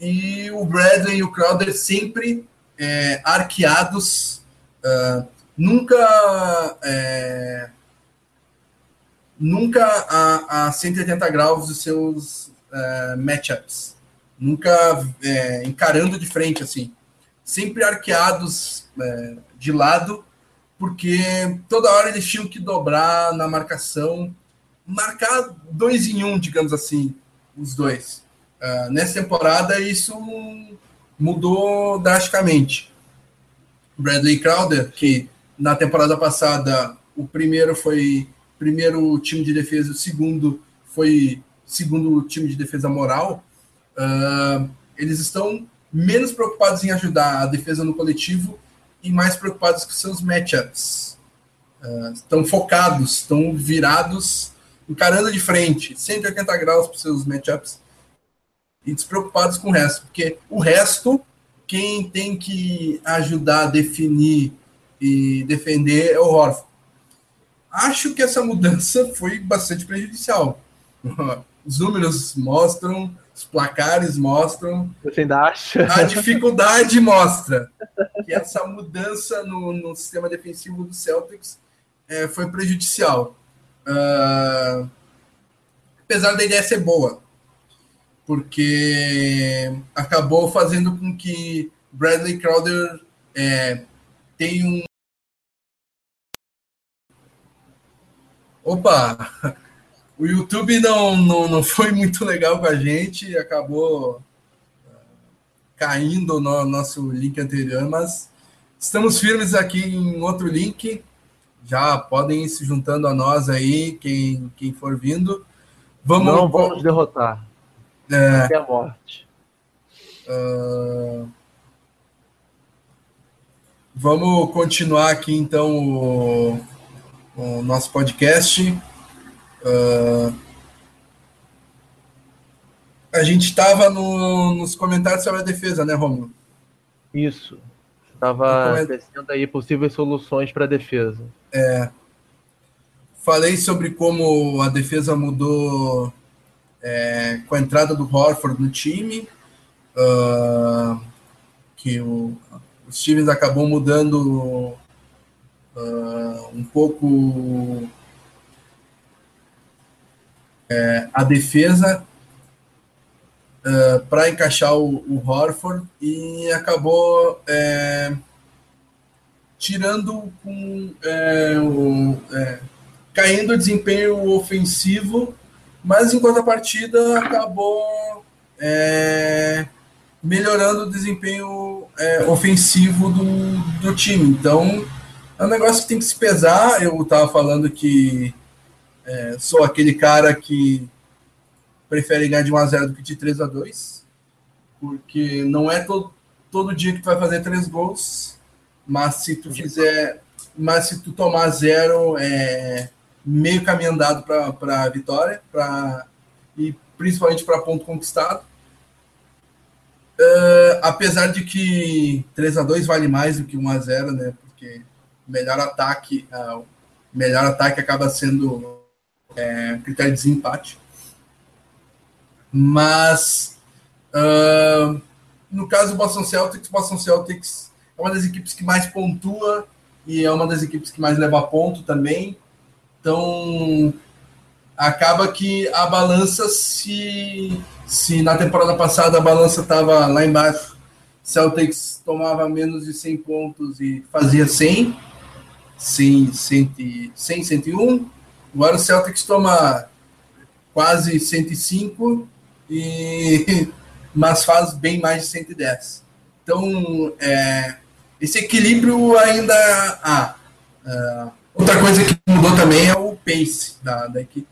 e o Bradley e o Crowder sempre é, arqueados, uh, nunca é, nunca a, a 180 graus dos seus uh, matchups, nunca é, encarando de frente assim, sempre arqueados é, de lado, porque toda hora eles tinham que dobrar na marcação, marcar dois em um, digamos assim, os dois. Uh, nessa temporada, isso mudou drasticamente. Bradley Crowder, que na temporada passada o primeiro foi primeiro time de defesa, o segundo foi segundo time de defesa moral. Uh, eles estão menos preocupados em ajudar a defesa no coletivo e mais preocupados com seus matchups. Uh, estão focados, estão virados, encarando de frente, 180 graus para seus matchups e despreocupados com o resto, porque o resto, quem tem que ajudar a definir e defender é o Horford. Acho que essa mudança foi bastante prejudicial. Os números mostram, os placares mostram. Você ainda acha? A dificuldade mostra que essa mudança no, no sistema defensivo do Celtics é, foi prejudicial. Uh, apesar da ideia ser boa, porque acabou fazendo com que Bradley Crowder é, tenha um. Opa! O YouTube não, não, não foi muito legal com a gente, acabou ah, caindo no nosso link anterior, mas estamos firmes aqui em outro link. Já podem ir se juntando a nós aí, quem, quem for vindo. Vamos, não vamos derrotar. É, até a morte. Uh, vamos continuar aqui então o, o nosso podcast. Uh, a gente estava no, nos comentários sobre a defesa, né, Romulo? Isso. Estava coment... aí possíveis soluções para a defesa. É. Falei sobre como a defesa mudou é, com a entrada do Horford no time, uh, que o, o Stevens acabou mudando uh, um pouco é, a defesa uh, para encaixar o, o, Horford e acabou é, tirando com é, o, é, caindo o desempenho ofensivo, mas enquanto a partida acabou é, melhorando o desempenho é, ofensivo do, do time. Então é um negócio que tem que se pesar. Eu estava falando que é, sou aquele cara que prefere ganhar de 1 a 0 do que de 3 a 2 porque não é todo, todo dia que tu vai fazer três gols, mas se tu fizer, mas se tu tomar zero, é meio caminho andado para a vitória, para e principalmente para ponto conquistado. Uh, apesar de que 3 a 2 vale mais do que 1 a 0 né? Porque melhor ataque, uh, melhor ataque acaba sendo é, critério de desempate. Mas uh, no caso do Boston Celtics, Boston Celtics é uma das equipes que mais pontua e é uma das equipes que mais leva ponto também. Então acaba que a balança se se na temporada passada a balança estava lá embaixo, Celtics tomava menos de 100 pontos e fazia 100, 100, 100, 100 101, Agora o Celtics toma quase 105, e, mas faz bem mais de 110. Então, é, esse equilíbrio ainda há. Uh, outra coisa que mudou também é o pace da, da equipe.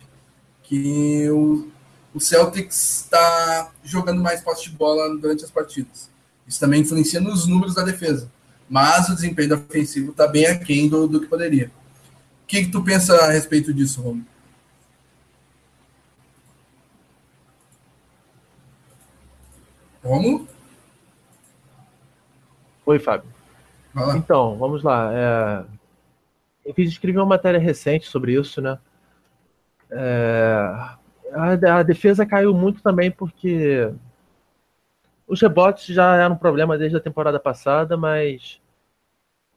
Que o, o Celtics está jogando mais posse de bola durante as partidas. Isso também influencia nos números da defesa. Mas o desempenho ofensivo está bem aquém do, do que poderia que, que tu pensa a respeito disso, Romulo? Romulo? Oi, Fábio. Então, vamos lá. É... Eu fiz escrever uma matéria recente sobre isso, né? É... A, a defesa caiu muito também porque os rebotes já eram um problema desde a temporada passada, mas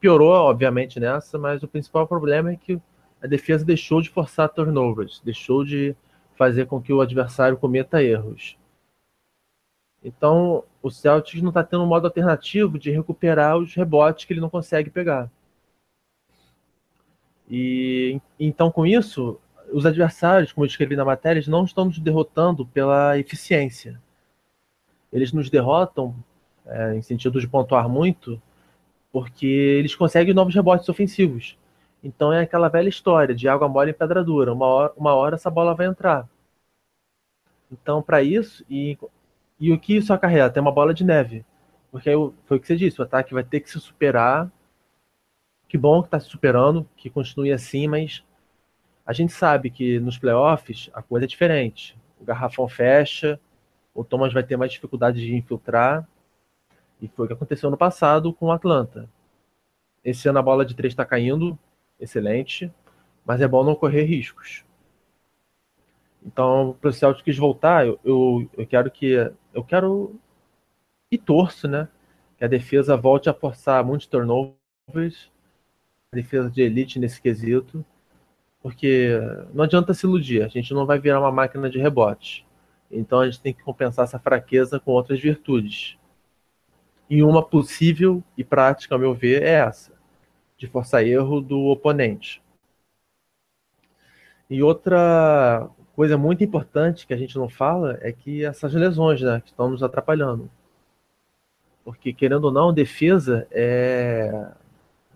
piorou, obviamente, nessa, mas o principal problema é que a defesa deixou de forçar turnovers, deixou de fazer com que o adversário cometa erros. Então, o Celtics não está tendo um modo alternativo de recuperar os rebotes que ele não consegue pegar. E então, com isso, os adversários, como eu escrevi na matéria, não estão nos derrotando pela eficiência. Eles nos derrotam, é, em sentido de pontuar muito, porque eles conseguem novos rebotes ofensivos. Então é aquela velha história de água mole em pedra dura. Uma hora, uma hora essa bola vai entrar. Então, para isso, e, e o que isso acarreta? É uma bola de neve. Porque aí, foi o que você disse, o ataque vai ter que se superar. Que bom que está se superando, que continue assim, mas a gente sabe que nos playoffs a coisa é diferente. O garrafão fecha, o Thomas vai ter mais dificuldade de infiltrar. E foi o que aconteceu no passado com o Atlanta. Esse ano a bola de três está caindo, excelente, mas é bom não correr riscos. Então, para o Celtics voltar, eu, eu, eu, quero que. Eu quero. E torço, né? Que a defesa volte a forçar muitos turnovers. A defesa de elite nesse quesito. Porque não adianta se iludir. A gente não vai virar uma máquina de rebote. Então a gente tem que compensar essa fraqueza com outras virtudes. E uma possível e prática, ao meu ver, é essa: de forçar erro do oponente. E outra coisa muito importante que a gente não fala é que essas lesões, né, que estão nos atrapalhando. Porque, querendo ou não, defesa é.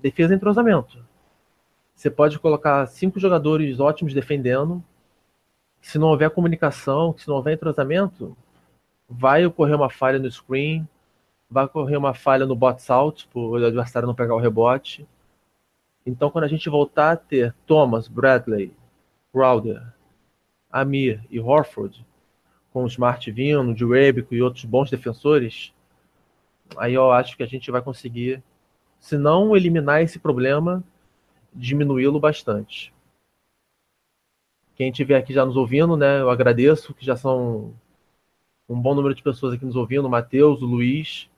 Defesa é entrosamento. Você pode colocar cinco jogadores ótimos defendendo. Se não houver comunicação, se não houver entrosamento, vai ocorrer uma falha no screen, vai ocorrer uma falha no box out, por o adversário não pegar o rebote. Então, quando a gente voltar a ter Thomas, Bradley, Crowder, Amir e Horford, com o Smart vindo, de Rebico e outros bons defensores, aí eu acho que a gente vai conseguir, se não eliminar esse problema, diminuí-lo bastante. Quem estiver aqui já nos ouvindo, né, eu agradeço, que já são um bom número de pessoas aqui nos ouvindo, o Matheus, o Luiz,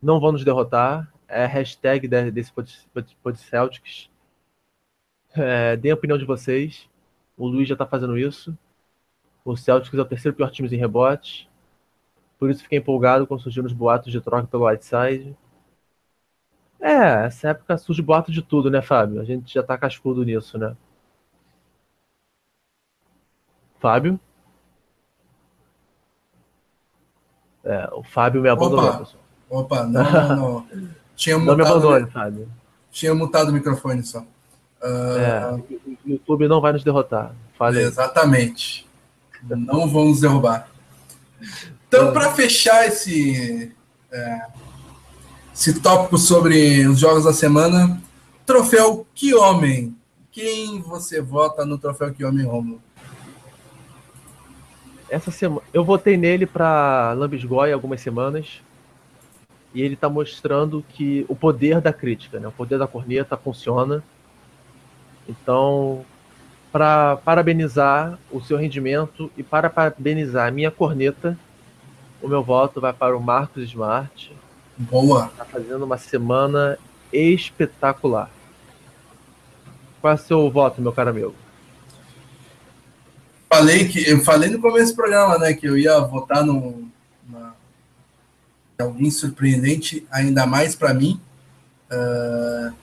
não vão nos derrotar, é a hashtag desse Pod Celtics. É, deem a opinião de vocês. O Luiz já está fazendo isso. O Celtics é o terceiro pior time em rebote. Por isso fiquei empolgado quando surgiram os boatos de troca pelo Whiteside. É, essa época surge boato de tudo, né, Fábio? A gente já tá cascudo nisso, né? Fábio? É, o Fábio me abandonou, Opa. pessoal. Opa, não, não, não. Tinha mutado, não me abandone, Fábio. Tinha mutado o microfone só. Uh... É, o YouTube não vai nos derrotar. Fale Exatamente. Não vamos derrubar. Então, para fechar esse, é, esse tópico sobre os jogos da semana, troféu Que Homem. Quem você vota no troféu Que Homem, Romulo? Essa semana eu votei nele para Lambisgoia algumas semanas e ele está mostrando que o poder da crítica, né? o poder da corneta funciona. Então, para parabenizar o seu rendimento e para parabenizar a minha corneta, o meu voto vai para o Marcos Smart. Boa! Está fazendo uma semana espetacular. Qual é o seu voto, meu caro amigo? Falei que eu falei no começo do programa, né, que eu ia votar no alguém surpreendente, ainda mais para mim. Uh,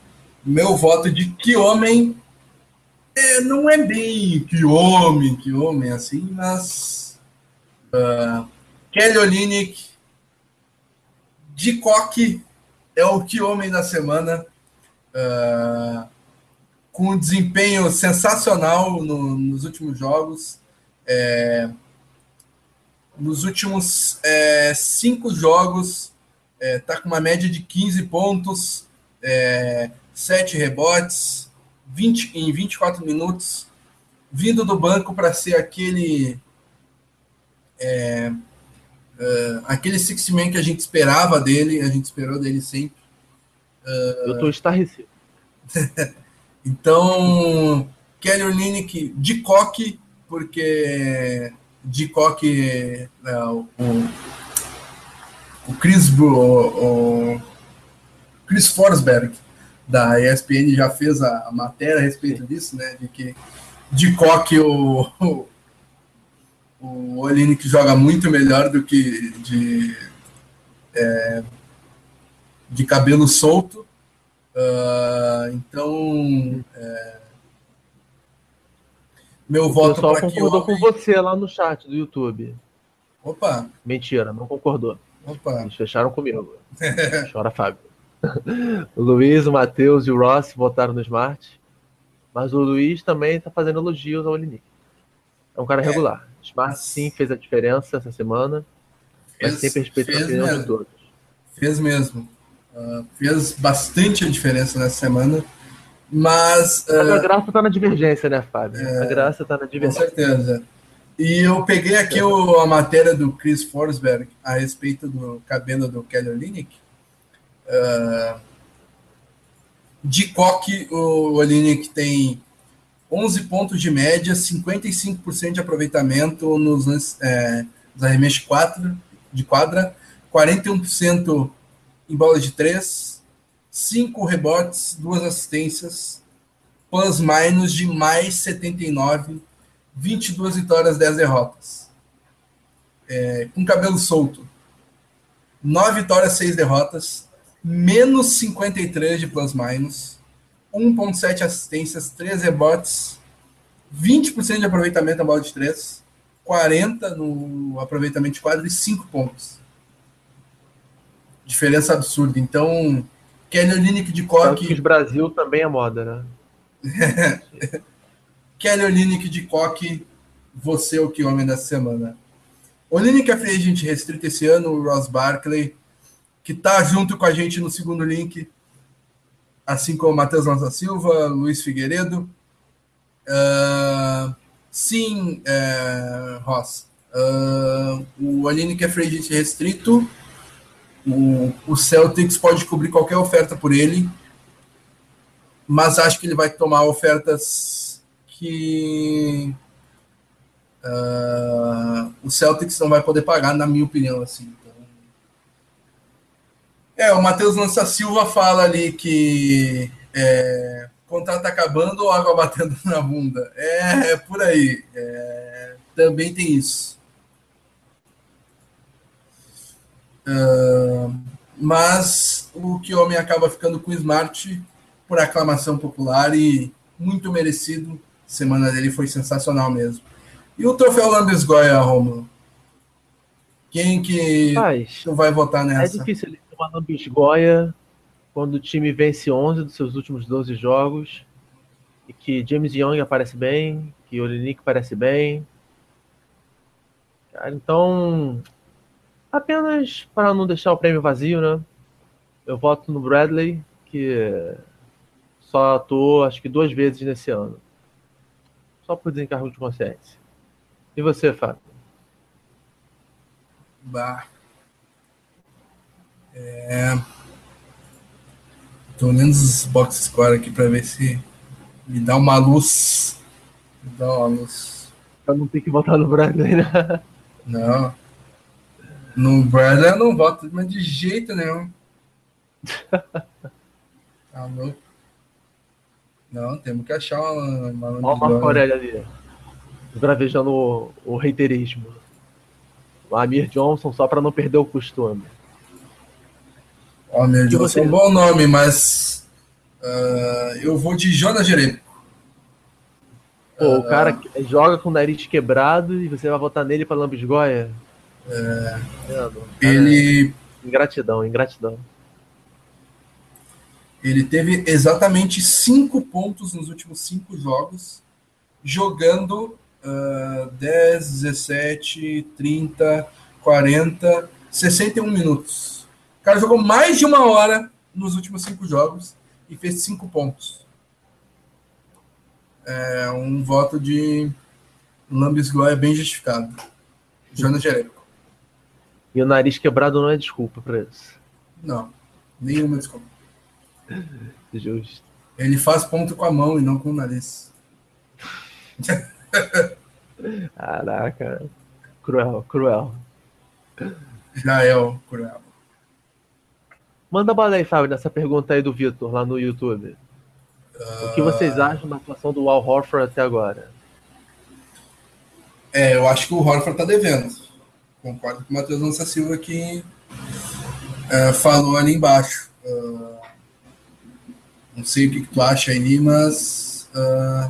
meu voto de que homem é, não é bem que homem, que homem assim, mas uh, Kelly Olynyk de coque é o que homem da semana, uh, com um desempenho sensacional no, nos últimos jogos. É, nos últimos é, cinco jogos, está é, tá com uma média de 15 pontos, é, 7 rebotes, 20, em 24 minutos, vindo do banco para ser aquele. É, é, aquele six man que a gente esperava dele, a gente esperou dele sempre. Eu estou estarrecido. então, Kelly Olynyk de coque, porque de coque né, o, o Chris o, o Chris Forsberg da ESPN já fez a, matéria a respeito disso, né? De que de coque o, o, o Olini que joga muito melhor do que de, é, de cabelo solto. Uh, então, é, meu voto para que concordou homem... com você lá no chat do YouTube. Opa! Mentira, não concordou. Opa! Eles fecharam comigo. Chora, Fábio. o Luiz, o Matheus e o Ross votaram no Smart. Mas o Luiz também está fazendo elogios ao Olinick. É um cara é, regular. Smart sim fez a diferença essa semana. Fez, mas sempre respeitando a opinião de todos. Fez mesmo. Uh, fez bastante a diferença nessa semana. Mas. Mas a uh, graça está na divergência, né, Fábio? É, a graça está na divergência. Com certeza. E eu peguei aqui o, a matéria do Chris Forsberg a respeito do cabelo do Kelly Olynyk. Uh, de coque, o Olynyk tem 11 pontos de média, 55% de aproveitamento nos, é, nos arremessos quadra, de quadra, 41% em bola de 3, 5 rebotes, 2 assistências, plus minus de mais 79, 22 vitórias, 10 derrotas. É, com cabelo solto. 9 vitórias, 6 derrotas, menos 53 de plus minus, 1.7 assistências, 3 rebotes, 20% de aproveitamento na bola de 3, 40 no aproveitamento de quadro e 5 pontos. Diferença absurda. Então, Kelly Olynyk de coque... Brasil também é moda, né? Kelly Olynyk de coque, você é o que homem da semana. Olynyk é free agent restrito esse ano, o Ross Barkley, que tá junto com a gente no segundo link, assim como Matheus Lança Silva, Luiz Figueiredo. Uh, sim, é, Ross. Uh, o que é free agent restrito. O, o Celtics pode cobrir qualquer oferta por ele, mas acho que ele vai tomar ofertas que uh, o Celtics não vai poder pagar, na minha opinião. Assim. É, o Matheus Lança Silva fala ali que é, contrato acabando ou água batendo na bunda. É, é por aí. É, também tem isso. Uh, mas o que homem acaba ficando com o Smart por aclamação popular e muito merecido. A semana dele foi sensacional mesmo. E o troféu Lambes Goya, Romulo? Quem que Paz, tu vai votar nessa? É difícil ele uma lambisgoia quando o time vence 11 dos seus últimos 12 jogos e que James Young aparece bem, que Olinik parece bem. Então, apenas para não deixar o prêmio vazio, né? Eu voto no Bradley, que só atuou acho que duas vezes nesse ano. Só por desencargo de consciência. E você, Fábio? Bah. É... Tô olhando os box score aqui para ver se me dá uma luz. Me dá uma luz. Pra não ter que votar no Bradley, né? Não. No Bradley eu não voto, mas de jeito nenhum. tá louco. Não, temos que achar uma. uma Olha o Marco Aurélio ali. Bravejando o, o reiterismo. O Amir Johnson só para não perder o costume. Ó, meu Deus, é um bom nome, mas uh, eu vou de Jonas Jereco. Pô, uh, o cara joga com o nariz quebrado e você vai votar nele para lambisgoia? É, ele. Ingratidão, ingratidão. Ele teve exatamente cinco pontos nos últimos cinco jogos, jogando uh, 10, 17, 30, 40, 61 minutos. O cara jogou mais de uma hora nos últimos cinco jogos e fez cinco pontos. É um voto de Lambisgoia bem justificado. Jonas Jereco. E o nariz quebrado não é desculpa para isso. Não, nenhuma desculpa. Justo. Ele faz ponto com a mão e não com o nariz. Caraca. Cruel, cruel. Já é o cruel. Manda bala aí, Fábio, nessa pergunta aí do Vitor lá no YouTube. Uh... O que vocês acham da atuação do Al Horford até agora? É, eu acho que o Horford tá devendo. Concordo com o Matheus Lança Silva que uh, falou ali embaixo. Uh, não sei o que, que, tu acha aí, mas. Uh,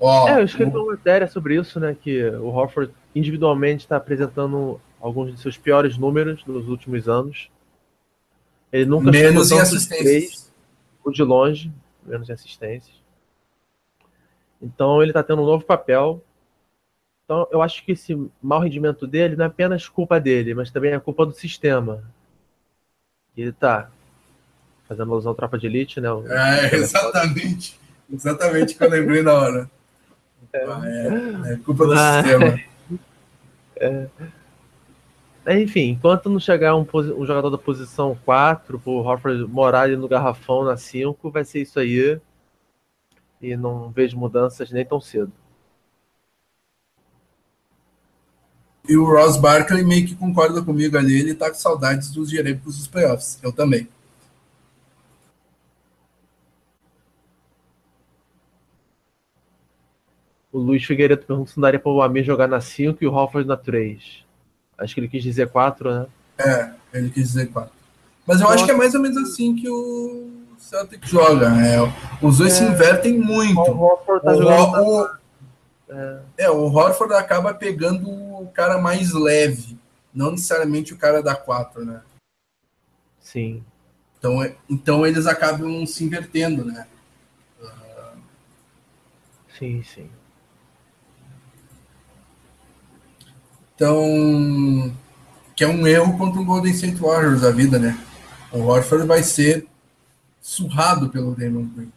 ó, é, eu escrevi uma matéria sobre isso, né? Que o Horford individualmente está apresentando alguns de seus piores números nos últimos anos. Ele nunca menos em assistências. Ou de longe, menos em assistências. Então ele está tendo um novo papel. Então eu acho que esse mau rendimento dele não é apenas culpa dele, mas também é culpa do sistema. Ele está fazendo alusão à tropa de elite, né? É, exatamente. Exatamente que eu lembrei na hora. É, é, é culpa do sistema. É. Enfim, enquanto não chegar um, um jogador da posição 4, pro Horford morar ali no garrafão na 5, vai ser isso aí. e não vejo mudanças nem tão cedo. E o Ross Barkley meio que concorda comigo ali, ele tá com saudades dos direitos dos playoffs. Eu também. O Luiz Figueiredo pergunta se não daria para o Amir jogar na 5 e o Hofford na 3. Acho que ele quis dizer 4, né? É, ele quis dizer 4. Mas eu Nossa. acho que é mais ou menos assim que o Celtic joga. Né? Os dois é. se invertem muito. O Hofford tá o, jogando. O, é. É, o Horford acaba pegando o cara mais leve, não necessariamente o cara da 4, né? Sim. Então, é, então eles acabam se invertendo, né? Uh... Sim, sim. Então, que é um erro contra o Golden State Warriors da vida, né? O Horford vai ser surrado pelo Damon Green.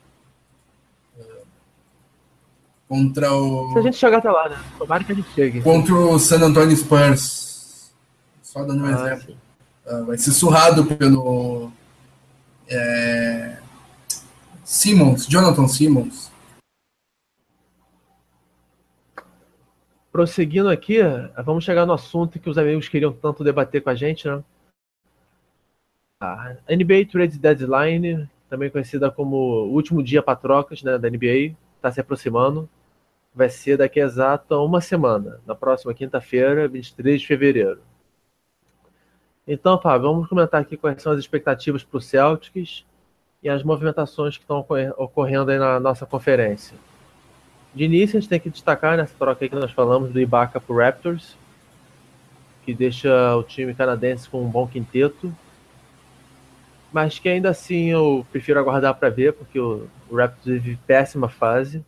Contra o. Se a gente chegar até lá, né? Tomara que a gente chegue. Contra o San Antonio Spurs. Só dando um ah, exemplo. Uh, vai ser surrado pelo. É... Simmons, Jonathan Simmons. Prosseguindo aqui, vamos chegar no assunto que os amigos queriam tanto debater com a gente, né? A NBA Trade Deadline, também conhecida como o último dia para trocas né, da NBA, está se aproximando. Vai ser daqui a exato uma semana, na próxima quinta-feira, 23 de fevereiro. Então, Fábio, vamos comentar aqui quais são as expectativas para o Celtics e as movimentações que estão ocorrendo aí na nossa conferência. De início, a gente tem que destacar nessa troca que nós falamos do Ibaka para Raptors, que deixa o time canadense com um bom quinteto, mas que ainda assim eu prefiro aguardar para ver, porque o Raptors vive péssima fase.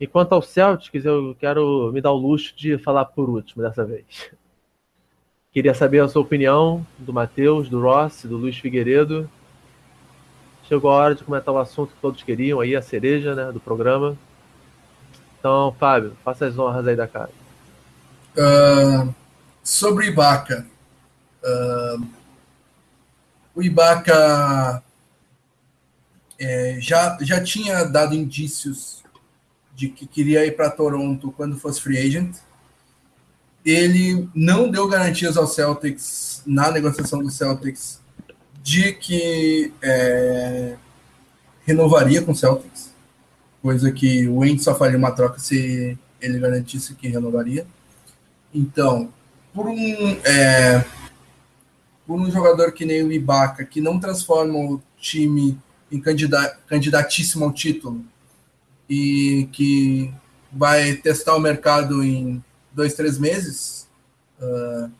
E quanto ao Celtics, eu quero me dar o luxo de falar por último dessa vez. Queria saber a sua opinião do Matheus, do Ross, do Luiz Figueiredo. Chegou a hora de comentar o assunto que todos queriam aí, a cereja né, do programa. Então, Fábio, faça as honras aí da casa. Uh, sobre Ibaka. Uh, o Ibaka é, já, já tinha dado indícios de que queria ir para Toronto quando fosse free agent. Ele não deu garantias ao Celtics na negociação do Celtics de que é, renovaria com o Celtics, coisa que o Wayne só faria uma troca se ele garantisse que renovaria. Então, por um é, por um jogador que nem o Ibaka, que não transforma o time em candidatíssimo ao título e que vai testar o mercado em dois, três meses, uh,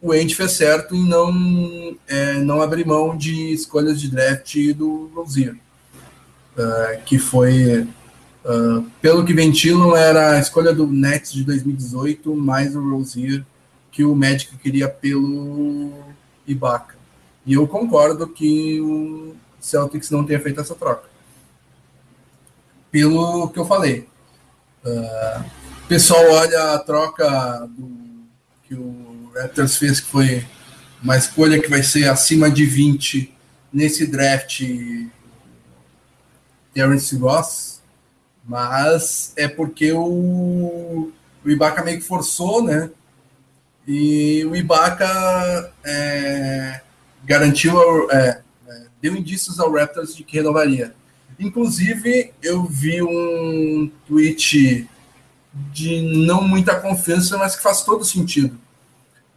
o Andy fez certo em não, é, não abrir mão de escolhas de draft do Rozier, uh, que foi, uh, pelo que ventilam, era a escolha do Nets de 2018 mais o Rozier que o Magic queria pelo Ibaka. E eu concordo que o Celtics não tenha feito essa troca. Pelo que eu falei. Uh, o pessoal olha a troca do, que o Raptors fez, que foi uma escolha que vai ser acima de 20 nesse draft Terence Ross, mas é porque o, o Ibaka meio que forçou, né? E o Ibaka é, garantiu, é, é, deu indícios ao Raptors de que renovaria. Inclusive, eu vi um tweet de não muita confiança, mas que faz todo sentido.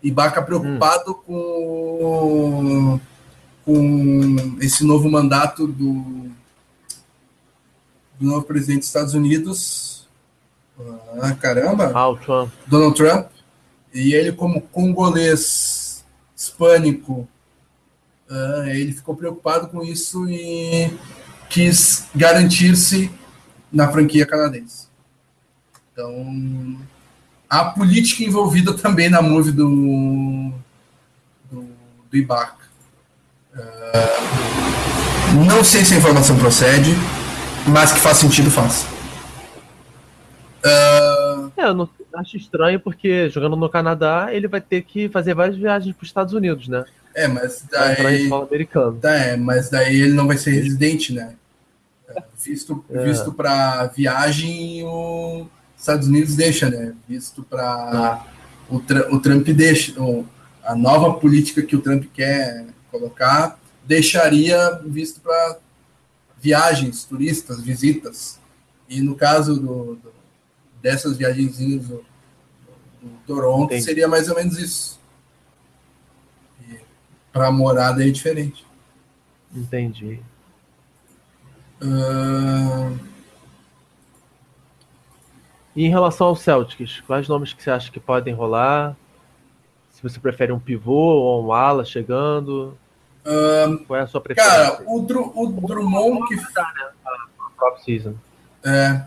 Ibaka preocupado hum. com, com esse novo mandato do, do novo presidente dos Estados Unidos. Ah, caramba! Ah, Trump. Donald Trump e ele, como congolês hispânico, uh, ele ficou preocupado com isso e quis garantir-se na franquia canadense. Então, a política envolvida também na move do, do, do Ibaka. Uh, não sei se a informação procede, mas que faz sentido, faz. Uh, é, eu não, acho estranho porque jogando no Canadá ele vai ter que fazer várias viagens para os Estados Unidos, né? É, mas daí. Americano. Tá, é, mas daí ele não vai ser residente, né? Visto, é. visto para viagem, os Estados Unidos deixa, né? Visto para o, o Trump deixa, o, a nova política que o Trump quer colocar deixaria visto para viagens, turistas, visitas. E no caso do, do dessas viagenzinhas do, do Toronto, Entendi. seria mais ou menos isso. Para morada é diferente. Entendi. Uh... E em relação ao Celtics, quais nomes que você acha que podem rolar? Se você prefere um pivô ou um ala chegando? Uh... Qual é a sua preferência? Cara, o, Dru o Drummond que... Né? Season. É,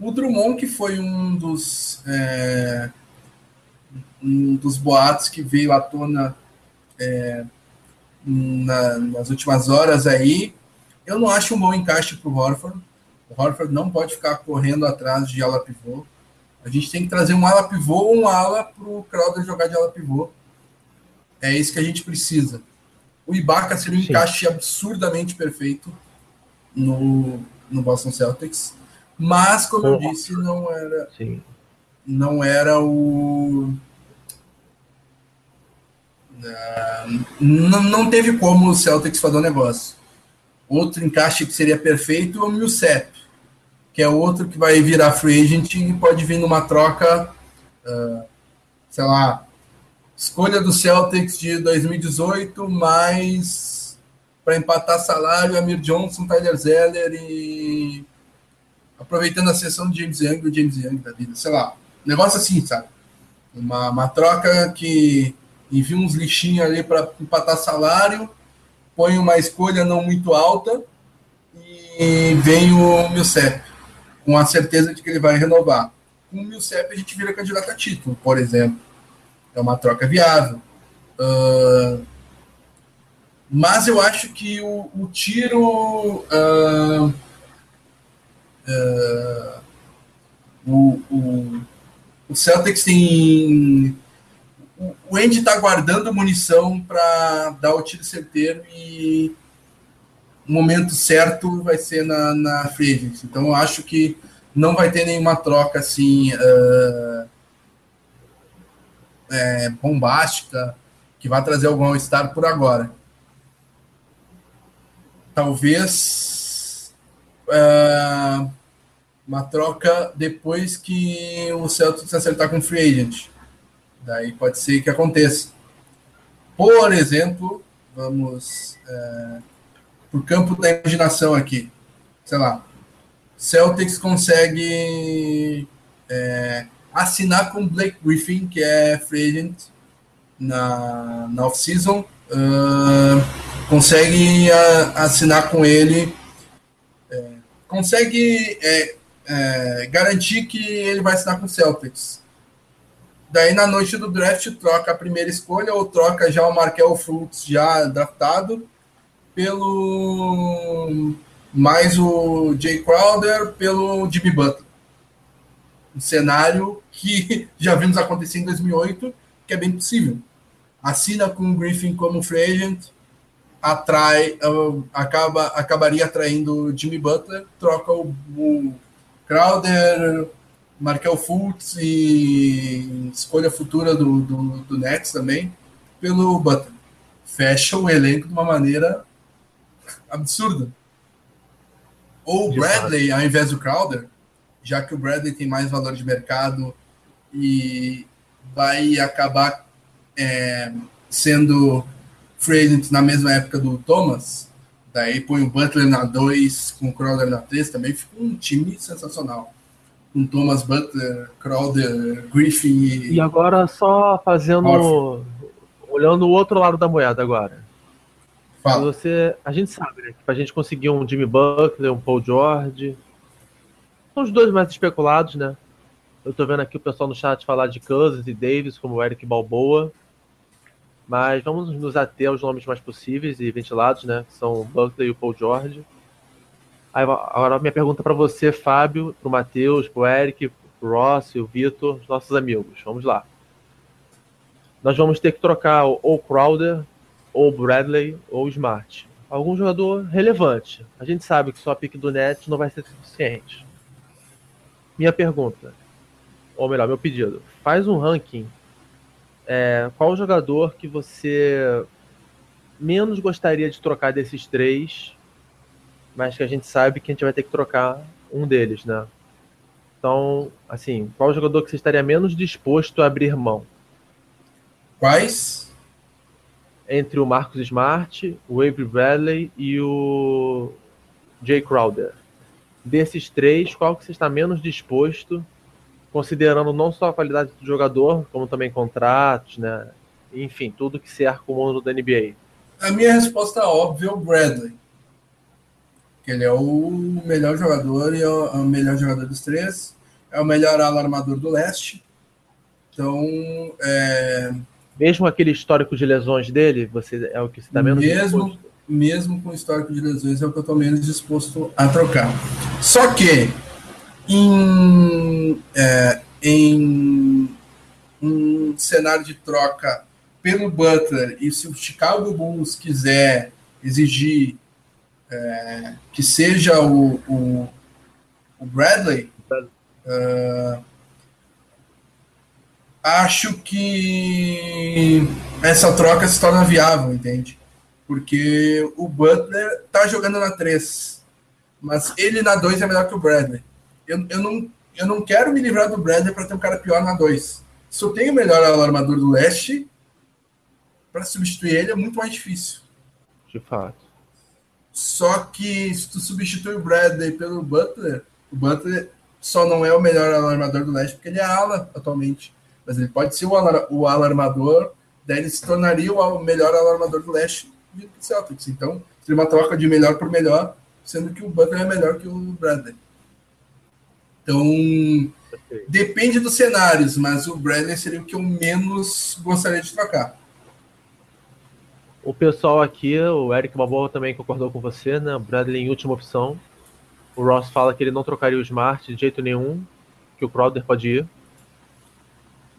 o Drummond que foi um dos... É, um dos boatos que veio à tona é, na, nas últimas horas aí. Eu não acho um bom encaixe para o Horford. O Horford não pode ficar correndo atrás de ala pivô. A gente tem que trazer um ala pivô ou um ala para o Crowder jogar de ala pivô. É isso que a gente precisa. O Ibaka seria um Sim. encaixe absurdamente perfeito no, no Boston Celtics. Mas, como eu disse, não era, Sim. não era o não, não teve como o Celtics fazer o um negócio. Outro encaixe que seria perfeito é o Millsap, que é outro que vai virar free agent e pode vir numa troca, uh, sei lá, escolha do Celtics de 2018, mais para empatar salário, Amir Johnson, Tyler Zeller e aproveitando a sessão de James Young, o James Young da vida, sei lá. Negócio assim, sabe? Uma, uma troca que envia uns lixinhos ali para empatar salário, põe uma escolha não muito alta e vem o Milcep, com a certeza de que ele vai renovar. Com o Milcep a gente vira candidato a título, por exemplo. É uma troca viável. Uh, mas eu acho que o, o tiro. Uh, uh, o, o, o Celtics tem o Andy está guardando munição para dar o tiro certeiro e o momento certo vai ser na, na free Então eu acho que não vai ter nenhuma troca assim uh, é, bombástica que vai trazer algum All-Star por agora. Talvez uh, uma troca depois que o Celtics acertar com o Free Agent Daí pode ser que aconteça. Por exemplo, vamos é, para o campo da imaginação aqui. Sei lá, Celtics consegue é, assinar com Blake Griffin, que é free agent na, na off-season. Uh, consegue assinar com ele, é, consegue é, é, garantir que ele vai assinar com o Celtics. Daí na noite do draft troca a primeira escolha ou troca já o Markel Fultz já draftado pelo mais o Jay Crowder pelo Jimmy Butler. Um cenário que já vimos acontecer em 2008, que é bem possível. Assina com o Griffin como free agent, atrai, uh, acaba, acabaria atraindo o Jimmy Butler, troca o, o Crowder, Markel Fultz e escolha futura do, do, do Nets também, pelo Butler. Fecha o elenco de uma maneira absurda. Ou o Bradley, ao invés do Crowder, já que o Bradley tem mais valor de mercado e vai acabar é, sendo free agent na mesma época do Thomas, daí põe o Butler na 2 com o Crowder na 3, também fica um time sensacional com Thomas Butler, Crowder, Griffin e. E agora só fazendo. Olhando o outro lado da moeda agora. Fala. Você, a gente sabe, né? Que pra gente conseguir um Jimmy Butler, um Paul George. São os dois mais especulados, né? Eu tô vendo aqui o pessoal no chat falar de Cousins e Davis, como o Eric Balboa. Mas vamos nos ater aos nomes mais possíveis e ventilados, né? Que são o Butler e o Paul George. Agora, minha pergunta para você, Fábio, para o Matheus, para o Eric, para o Ross, o Vitor, os nossos amigos. Vamos lá. Nós vamos ter que trocar ou Crowder, ou Bradley, ou Smart. algum jogador relevante. A gente sabe que só a pique do Nets não vai ser suficiente. Minha pergunta, ou melhor, meu pedido, faz um ranking. É, qual jogador que você menos gostaria de trocar desses três, mas que a gente sabe que a gente vai ter que trocar um deles, né? Então, assim, qual jogador que você estaria menos disposto a abrir mão? Quais? Entre o Marcos Smart, o Avery Bradley e o Jay Crowder. Desses três, qual que você está menos disposto, considerando não só a qualidade do jogador, como também contratos, né? Enfim, tudo que cerca o mundo da NBA. A minha resposta é óbvia é o Bradley. Ele é o melhor jogador e é o melhor jogador dos três. É o melhor alarmador do leste. Então, é... Mesmo aquele histórico de lesões dele, você é o que você está menos mesmo, disposto? Mesmo com o histórico de lesões, é o que eu estou menos disposto a trocar. Só que, em, é, em um cenário de troca pelo Butler e se o Chicago Bulls quiser exigir é, que seja o, o, o Bradley, uh, acho que essa troca se torna viável, entende? Porque o Butler tá jogando na 3, mas ele na 2 é melhor que o Bradley. Eu, eu, não, eu não quero me livrar do Bradley para ter um cara pior na 2. Se eu tenho o melhor armador do leste, para substituir ele é muito mais difícil. De fato. Só que se tu substitui o Bradley pelo Butler, o Butler só não é o melhor alarmador do leste porque ele é ala atualmente. Mas ele pode ser o, alar, o alarmador, daí ele se tornaria o melhor alarmador do leste do Celtics. Então, seria uma troca de melhor por melhor, sendo que o Butler é melhor que o Bradley. Então, depende dos cenários, mas o Bradley seria o que eu menos gostaria de trocar. O pessoal aqui, o Eric Balboa também concordou com você, né? O Bradley em última opção. O Ross fala que ele não trocaria o Smart de jeito nenhum, que o Crowder pode ir.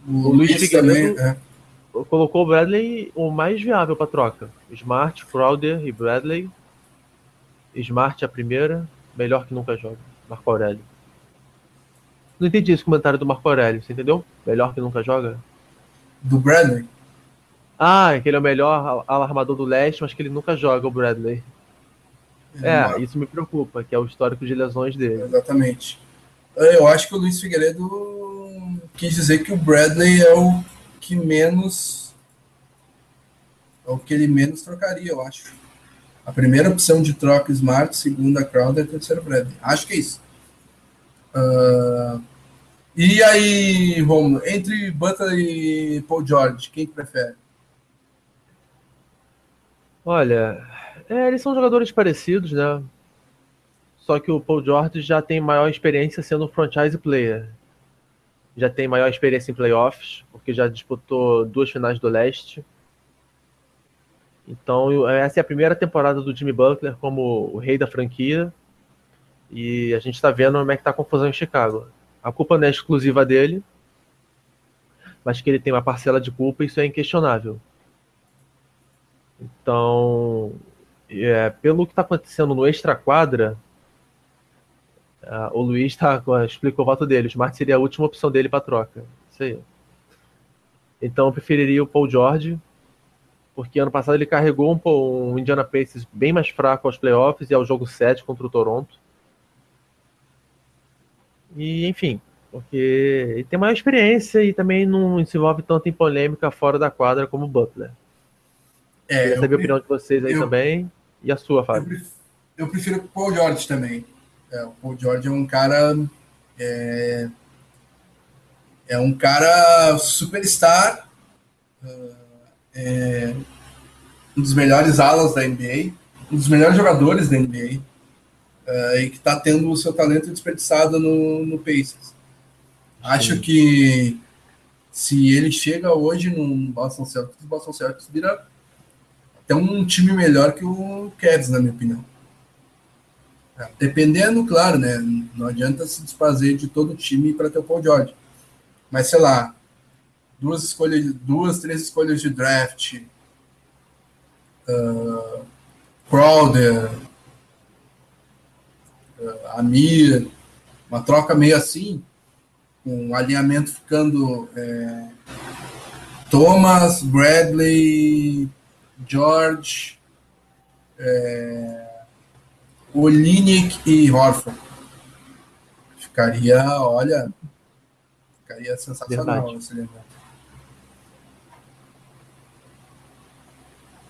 O, o Luiz Figueiredo é. colocou o Bradley o mais viável para troca. Smart, Crowder e Bradley. Smart a primeira, melhor que nunca joga. Marco Aurélio. Não entendi esse comentário do Marco Aurélio, você entendeu? Melhor que nunca joga? Do Bradley? Ah, que ele é o melhor alarmador do leste, mas que ele nunca joga o Bradley. É, isso me preocupa, que é o histórico de lesões dele. Exatamente. Eu acho que o Luiz Figueiredo quis dizer que o Bradley é o que menos. É o que ele menos trocaria, eu acho. A primeira opção de troca Smart, segunda Crowder, terceira Bradley. Acho que é isso. Uh, e aí, Romulo, entre Butler e Paul George, quem que prefere? Olha, é, eles são jogadores parecidos, né? Só que o Paul George já tem maior experiência sendo franchise player. Já tem maior experiência em playoffs, porque já disputou duas finais do leste. Então, essa é a primeira temporada do Jimmy Butler como o rei da franquia. E a gente está vendo como é que tá a confusão em Chicago. A culpa não é exclusiva dele, mas que ele tem uma parcela de culpa, isso é inquestionável. Então, é, pelo que está acontecendo no extra-quadra, o Luiz tá, explicou o voto dele. O Smart seria a última opção dele para troca. Isso aí. Então, eu preferiria o Paul George, porque ano passado ele carregou um, um Indiana Pacers bem mais fraco aos playoffs e ao jogo 7 contra o Toronto. E, enfim, porque ele tem maior experiência e também não se envolve tanto em polêmica fora da quadra como o Butler. É, Queria saber a opinião de vocês aí eu, também. E a sua, Fábio? Eu prefiro, o Paul George também. É, o Paul George é um cara. É, é um cara superstar. É, um dos melhores alas da NBA. Um dos melhores jogadores da NBA. É, e que está tendo o seu talento desperdiçado no, no Pacers. Acho Sim. que se ele chega hoje no Boston Celtics, o Boston Celtics vira é um time melhor que o Cavs, na minha opinião. É, dependendo, claro, né? Não adianta se desfazer de todo o time para ter o Paul George. Mas, sei lá, duas escolhas, duas, três escolhas de draft, uh, Crowder, uh, Amir, uma troca meio assim, com um alinhamento ficando é, Thomas, Bradley, George, é, Olinick e Horford. Ficaria, olha, ficaria sensacional esse evento.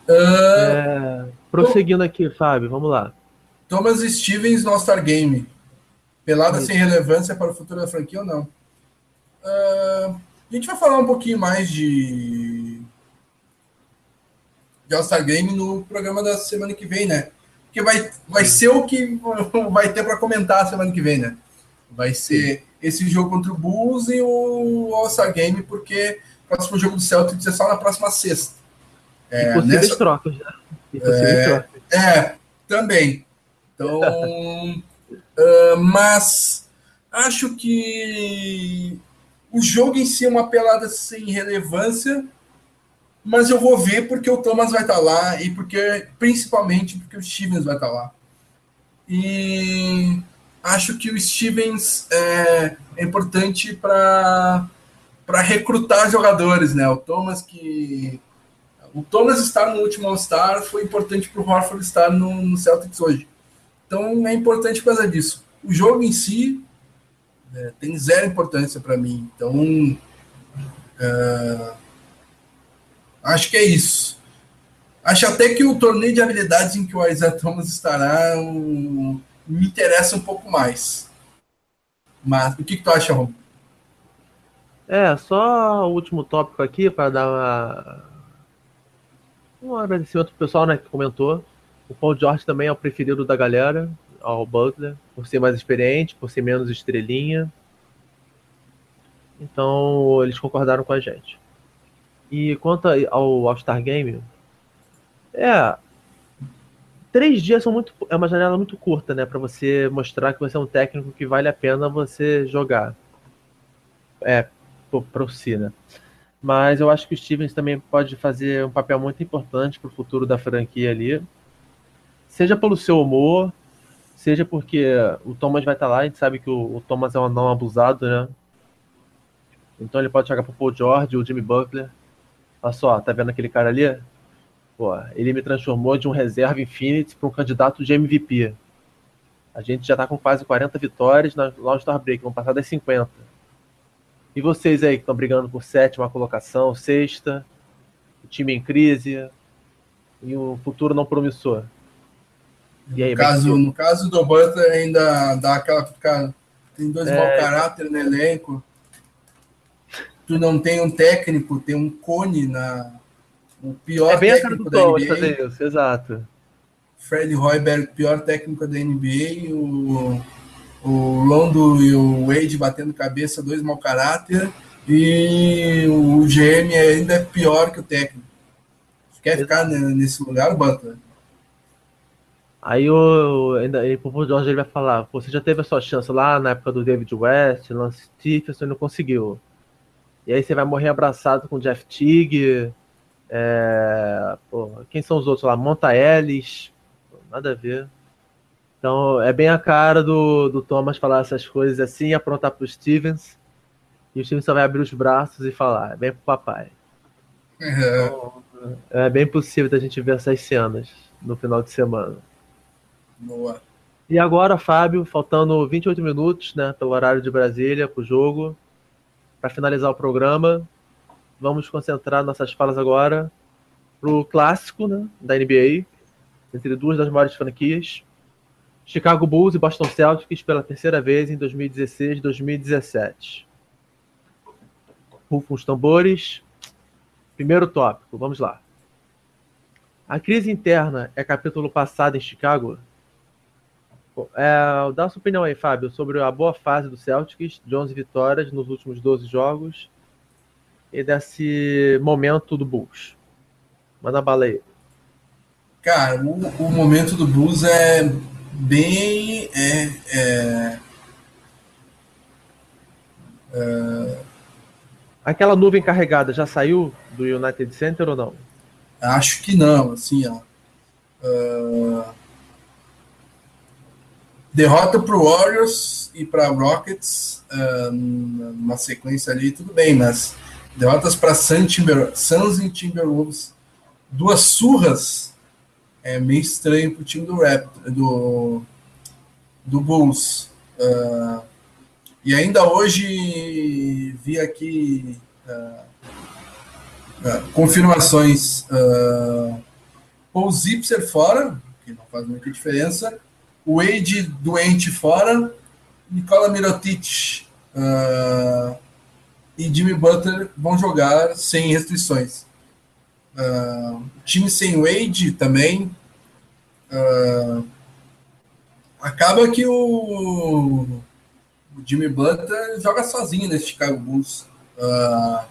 Uh, é, prosseguindo aqui, Fábio, vamos lá. Thomas Stevens no All-Star Game. Pelada sem relevância para o futuro da franquia ou não? Uh, a gente vai falar um pouquinho mais de, de All-Star Game no programa da semana que vem, né? Porque vai, vai ser o que vai ter para comentar semana que vem, né? Vai ser esse jogo contra o Bulls e o All-Star Game, porque o próximo jogo do Celtics é só na próxima sexta. É, e possíveis nessa... trocas, né? E possíveis é, trocas. É, também. Então, uh, mas acho que o jogo em si é uma pelada sem relevância, mas eu vou ver porque o Thomas vai estar lá e porque, principalmente, porque o Stevens vai estar lá. E acho que o Stevens é, é importante para recrutar jogadores, né? O Thomas que o Thomas estar no último All-Star foi importante para o Horford estar no, no, Celtics hoje. Então é importante por causa disso. O jogo em si é, tem zero importância para mim. Então é, acho que é isso. Acho até que o torneio de habilidades em que o Isaiah Thomas estará um, me interessa um pouco mais. Mas o que, que tu acha, Rom? É, só o último tópico aqui para dar uma... um agradecimento pro pessoal né, que comentou. O Paul George também é o preferido da galera, ao Butler, por ser mais experiente, por ser menos estrelinha. Então eles concordaram com a gente. E quanto ao All-Star Game, é, três dias são muito é uma janela muito curta, né, para você mostrar que você é um técnico que vale a pena você jogar. É, para o si, né? Mas eu acho que o Stevens também pode fazer um papel muito importante para o futuro da franquia ali. Seja pelo seu humor, seja porque o Thomas vai estar tá lá, a gente sabe que o, o Thomas é um não abusado, né? Então ele pode jogar pro Paul George, o Jimmy Butler. Olha só, tá vendo aquele cara ali? Pô, ele me transformou de um reserva Infinity para um candidato de MVP. A gente já está com quase 40 vitórias na All-Star Break, vamos passar das 50. E vocês aí que estão brigando por sétima colocação, sexta, o time em crise e o futuro não promissor. E aí, no, caso, no caso do Butler ainda dá aquela ficada. Tem dois é... mau caráter no elenco. Tu não tem um técnico, tem um cone na, o pior é bem a cara do Thomas fazer isso, exato. Fred Hoiberg, pior técnico da NBA, o, o Londo e o Wade batendo cabeça, dois mau caráter, e o GM ainda é pior que o técnico. Quer ficar nesse lugar, bota. Aí o ainda o Jorge ele vai falar, você já teve a sua chance lá na época do David West, Lance Stephenson, não conseguiu. E aí você vai morrer abraçado com o Jeff Teague, é, quem são os outros lá? Monta Ellis. Nada a ver. Então é bem a cara do, do Thomas falar essas coisas assim, aprontar pro Stevens. E o Stevens só vai abrir os braços e falar: vem pro papai. É. Então, é bem possível da gente ver essas cenas no final de semana. Boa. E agora, Fábio, faltando 28 minutos, né, pelo horário de Brasília, pro jogo, para finalizar o programa, vamos concentrar nossas falas agora pro clássico né, da NBA, entre duas das maiores franquias, Chicago Bulls e Boston Celtics pela terceira vez em 2016 e 2017. Rufam os tambores. Primeiro tópico, vamos lá. A crise interna é capítulo passado em Chicago? É, dá sua opinião aí, Fábio, sobre a boa fase do Celtics, de 11 vitórias nos últimos 12 jogos, e desse momento do Bulls? Manda bala aí. Cara, o, o momento do Bulls é bem. É, é, é... Aquela nuvem carregada já saiu do United Center ou não? Acho que não, assim, ó. Uh, derrota para o Warriors e para Rockets, uh, numa sequência ali, tudo bem, mas derrotas para Suns e Timberwolves, duas surras, é meio estranho para o time do Raptor, do, do Bulls. Uh, e ainda hoje vi aqui uh, uh, confirmações. Uh, Paul Zipser fora, que não faz muita diferença. Wade doente fora. Nicola Mirotic uh, e Jimmy Butler vão jogar sem restrições. Uh, time sem Wade também. Uh, acaba que o, o, Jimmy Butler joga sozinho nesse Chicago Bulls. Uh,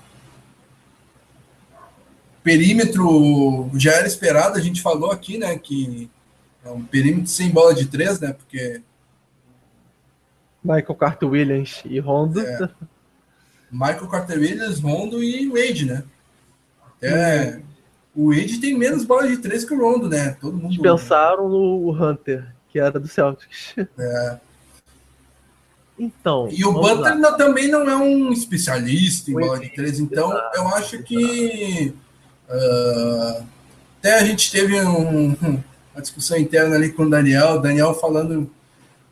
perímetro já era esperado, a gente falou aqui, né, que é um perímetro sem bola de três, né, porque... Michael Carter Williams e Rondo. É, Michael Carter Williams, Rondo e Wade, né? Até, o Wade tem menos bola de três que o Rondo, né? Todo mundo... Pensaram no Hunter, que era do Celtics. É. Então. E o Butler não, também não é um especialista em bola de três, então exato, eu acho que uh, até a gente teve um, uma discussão interna ali com o Daniel, Daniel falando.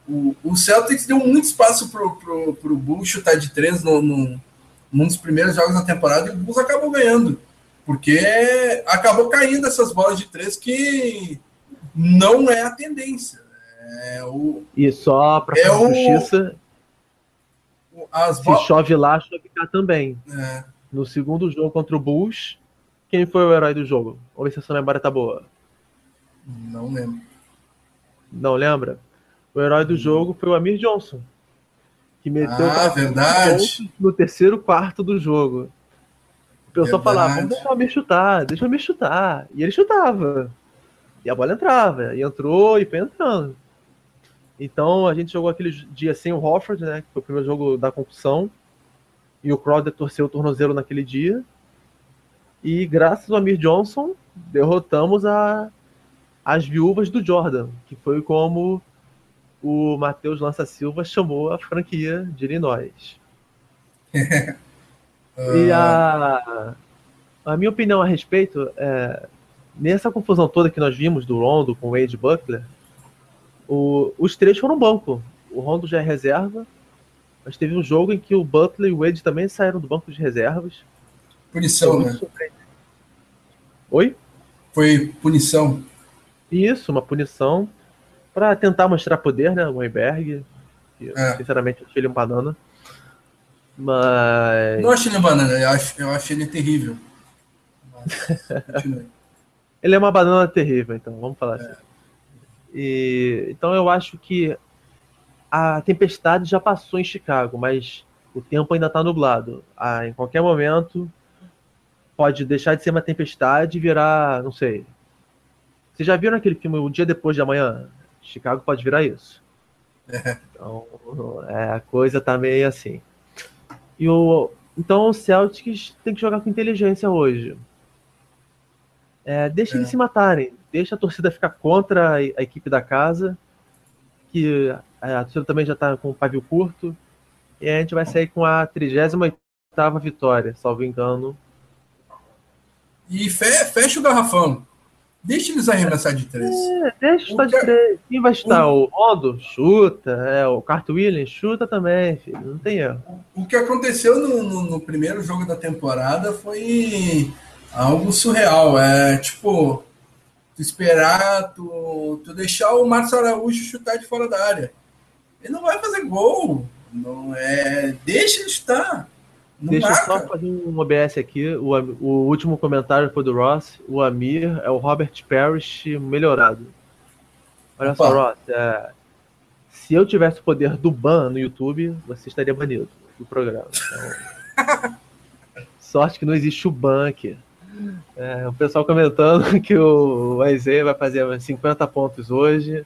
O, o Celtics deu muito espaço pro, pro, pro Bulls chutar de três no, no, num dos primeiros jogos da temporada e o Bulls acabou ganhando. Porque acabou caindo essas bolas de três que não é a tendência. É o, e só para é justiça, as se chove lá, chove cá também. É. No segundo jogo contra o Bulls, quem foi o herói do jogo? Vamos ver se essa memória tá boa. Não lembro. Não lembra? O herói do jogo foi o Amir Johnson. Que meteu ah, verdade. no terceiro quarto do jogo. O pessoal falava, vamos deixar o Amir chutar, deixa o Amir chutar. E ele chutava. E a bola entrava. E entrou e foi entrando. Então a gente jogou aquele dia sem o Hofford, né? Que foi o primeiro jogo da concussão. E o Crowder torceu o tornozelo naquele dia. E graças ao Amir Johnson, derrotamos a, as viúvas do Jordan, que foi como o Matheus Lança Silva chamou a franquia de Illinois. e a, a minha opinião a respeito é nessa confusão toda que nós vimos do Rondo com o Wade Butler, o, os três foram banco. O Rondo já é reserva, mas teve um jogo em que o Butler e o Wade também saíram do banco de reservas. Punição, né? Oi? Foi punição. Isso, uma punição para tentar mostrar poder, né? O Weinberg. É. Sinceramente, achei ele um banana. Mas. Não achei ele um banana, eu acho, eu acho ele terrível. ele é uma banana terrível, então, vamos falar é. assim. E, então eu acho que a tempestade já passou em Chicago, mas o tempo ainda está nublado. Ah, em qualquer momento pode deixar de ser uma tempestade e virar, não sei. Vocês já viram aquele filme O Dia Depois de Amanhã? Chicago pode virar isso. É. Então, é, a coisa tá meio assim. E o, então o Celtics tem que jogar com inteligência hoje. É, deixa é. eles se matarem deixa a torcida ficar contra a, a equipe da casa, que a, a torcida também já está com o pavio curto, e a gente vai sair com a 38 vitória, salvo engano. E fecha o garrafão. Deixa eles arremessar de três. É, deixa chutar de três. Quem vai chutar? O, o Rondo chuta, é, o Williams chuta também, filho. Não tem erro. O que aconteceu no, no, no primeiro jogo da temporada foi algo surreal. É tipo, tu esperar, tu, tu deixar o Márcio Araújo chutar de fora da área. Ele não vai fazer gol. Não é. Deixa ele chutar. Não Deixa eu só fazer um OBS aqui. O, o último comentário foi do Ross. O Amir é o Robert Parrish melhorado. Olha Opa. só, Ross. É, se eu tivesse o poder do ban no YouTube, você estaria banido do programa. Então, sorte que não existe o ban aqui. É, o pessoal comentando que o Aizê vai fazer 50 pontos hoje.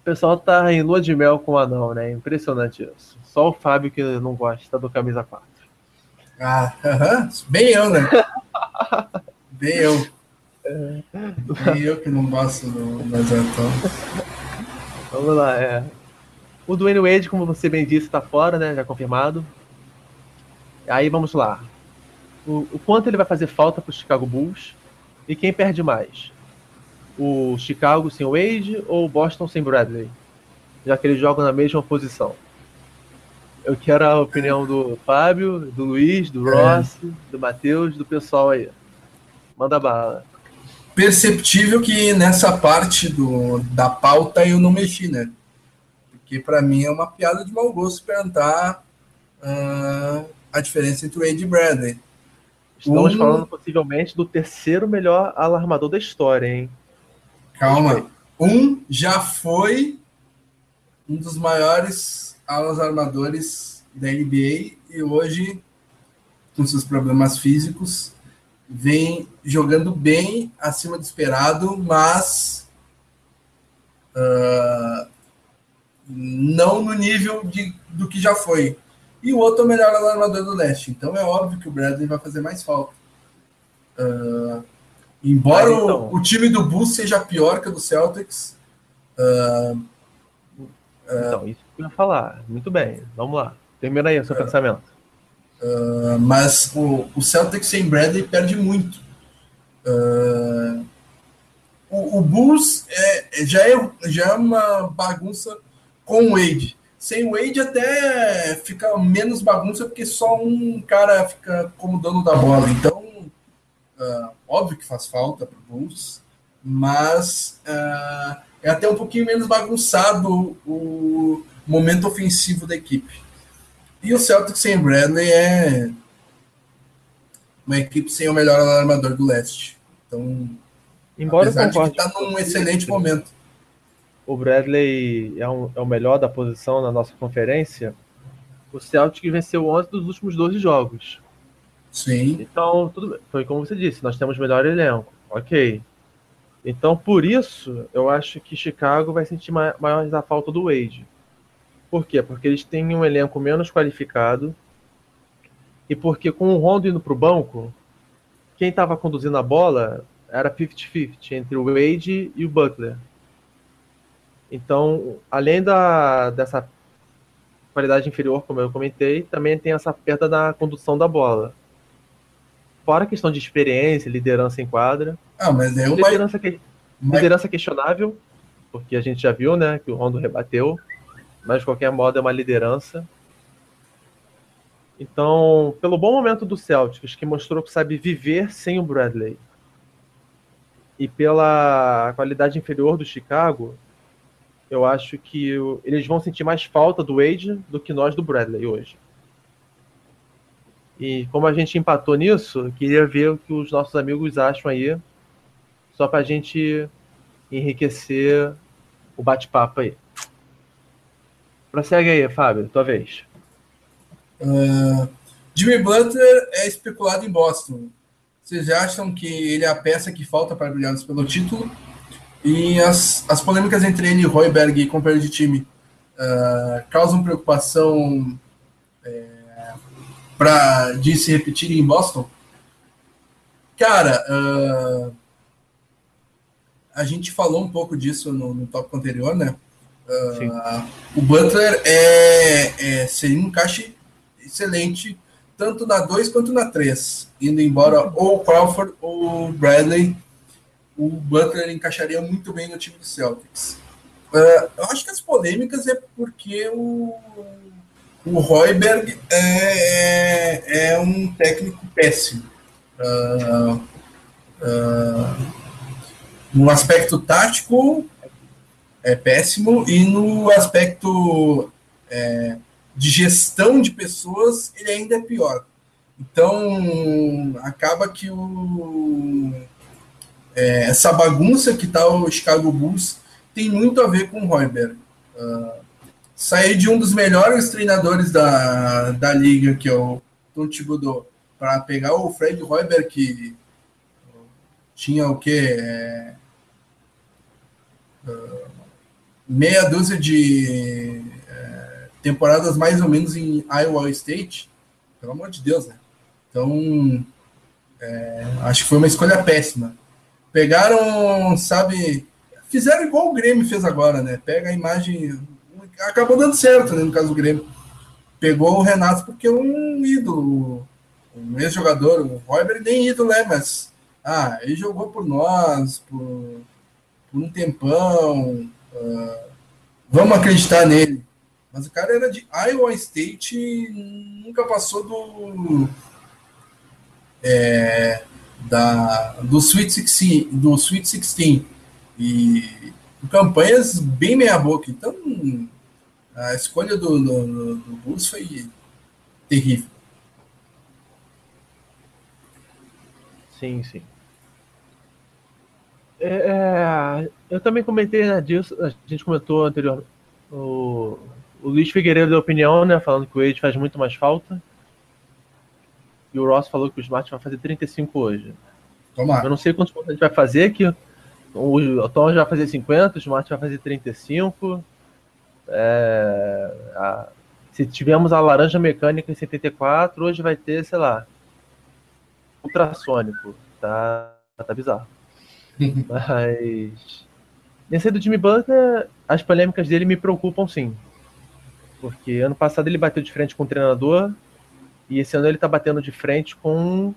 O pessoal tá em lua de mel com o anão, né? Impressionante isso. Só o Fábio que não gosta do camisa 4. Ah, uh -huh. bem eu, né? bem eu. E eu que não gosto do, do Vamos lá, é. O Dwayne Wade, como você bem disse, está fora, né? Já confirmado. Aí vamos lá. O, o quanto ele vai fazer falta para o Chicago Bulls e quem perde mais? O Chicago sem Wade ou o Boston sem Bradley? Já que eles jogam na mesma posição. Eu quero a opinião do Fábio, do Luiz, do. Ross, é. do Matheus, do pessoal aí. Manda bala. Perceptível que nessa parte do, da pauta eu não mexi, né? que para mim é uma piada de mau gosto perguntar uh, a diferença entre o Wade e Bradley. Estamos um... falando possivelmente do terceiro melhor alarmador da história, hein? Calma. Um já foi um dos maiores alas armadores da NBA e hoje, com seus problemas físicos, vem jogando bem acima do esperado, mas uh, não no nível de, do que já foi. E o outro é o melhor alarmador do leste. Então é óbvio que o Bradley vai fazer mais falta. Uh, embora então... o, o, time do Bulls seja pior que o do Celtics. Uh, então, isso ia falar. Muito bem. Vamos lá. Termina aí o seu pensamento. mas o, o Celtics sem Bradley perde muito. o, o Bulls é, já, é, já é uma bagunça com o Wade. Sem o Wade até fica menos bagunça, porque só um cara fica como dono da bola. Então, uh, óbvio que faz falta para o Bulls, mas uh, é até um pouquinho menos bagunçado o momento ofensivo da equipe. E o Celtics sem Bradley é uma equipe sem o melhor armador do leste. Então, Embora apesar de está num excelente momento o Bradley é, um, é, o melhor da posição na nossa conferência, o Celtic venceu 11 dos últimos 12 jogos. Sim. Então, tudo foi como você disse, nós temos melhor elenco. Ok. Então, por isso, eu acho que Chicago vai sentir maior a falta do Wade. Por quê? Porque eles têm um elenco menos qualificado e porque com o Rondo indo para o banco, quem estava conduzindo a bola era 50-50 entre o Wade e o Butler. Então, além da, dessa qualidade inferior, como eu comentei, também tem essa perda na condução da bola. Fora a questão de experiência, liderança em quadra. Ah, mas é uma... liderança, que... liderança questionável, porque a gente já viu, né, que o Rondo rebateu, mas de qualquer modo é uma liderança. Então, pelo bom momento do Celtics, que mostrou que sabe viver sem o Bradley, e pela qualidade inferior do Chicago, eu acho que eles vão sentir mais falta do Wade do que nós do Bradley hoje. E como a gente empatou nisso, queria ver o que os nossos amigos acham aí, só para a gente enriquecer o bate-papo aí. Prossegue aí, Fábio, tua vez. Uh, Jimmy Butler é especulado em Boston. Vocês acham que ele é a peça que falta para brilharmos pelo título? E as, as polêmicas entre ele e Royberg e companheiro de time uh, causam preocupação é, para de se repetir em Boston? Cara, uh, a gente falou um pouco disso no, no tópico anterior, né? Uh, o Butler é, é, seria um encaixe excelente, tanto na 2 quanto na 3, indo embora ou Crawford ou Bradley o Butler encaixaria muito bem no time do Celtics. Uh, eu acho que as polêmicas é porque o, o Royberg é, é, é um técnico péssimo. Uh, uh, no aspecto tático é péssimo e no aspecto é, de gestão de pessoas ele ainda é pior. Então acaba que o é, essa bagunça que está o Chicago Bulls tem muito a ver com o Royberg. Uh, sair de um dos melhores treinadores da, da liga, que é o Tom Thibodeau, para pegar o Fred Royberg, que tinha o quê? É, uh, meia dúzia de é, temporadas mais ou menos em Iowa State. Pelo amor de Deus, né? Então, é, acho que foi uma escolha péssima Pegaram, sabe, fizeram igual o Grêmio fez agora, né? Pega a imagem, acabou dando certo, né, no caso do Grêmio. Pegou o Renato porque é um ídolo, um ex-jogador, o Royber nem ídolo é, mas ah, ele jogou por nós, por, por um tempão, uh, vamos acreditar nele. Mas o cara era de Iowa State e nunca passou do. É, da, do Sweet 16, do Sweet 16 e campanhas bem meia boca. Então a escolha do, do, do Bulls foi terrível. Sim, sim. É, é, eu também comentei né, disso, a gente comentou anterior, o, o Luiz Figueiredo deu opinião, né, falando que o Wade faz muito mais falta. E o Ross falou que o Smart vai fazer 35 hoje. Tomara. Eu não sei quantos pontos a gente vai fazer, que o Tom já vai fazer 50, o Smart vai fazer 35. É, a, se tivemos a laranja mecânica em 74, hoje vai ter, sei lá, ultrassônico. Tá, tá bizarro. Mas. Nesse do Jimmy Butler, as polêmicas dele me preocupam sim. Porque ano passado ele bateu de frente com o treinador e esse ano ele está batendo de frente com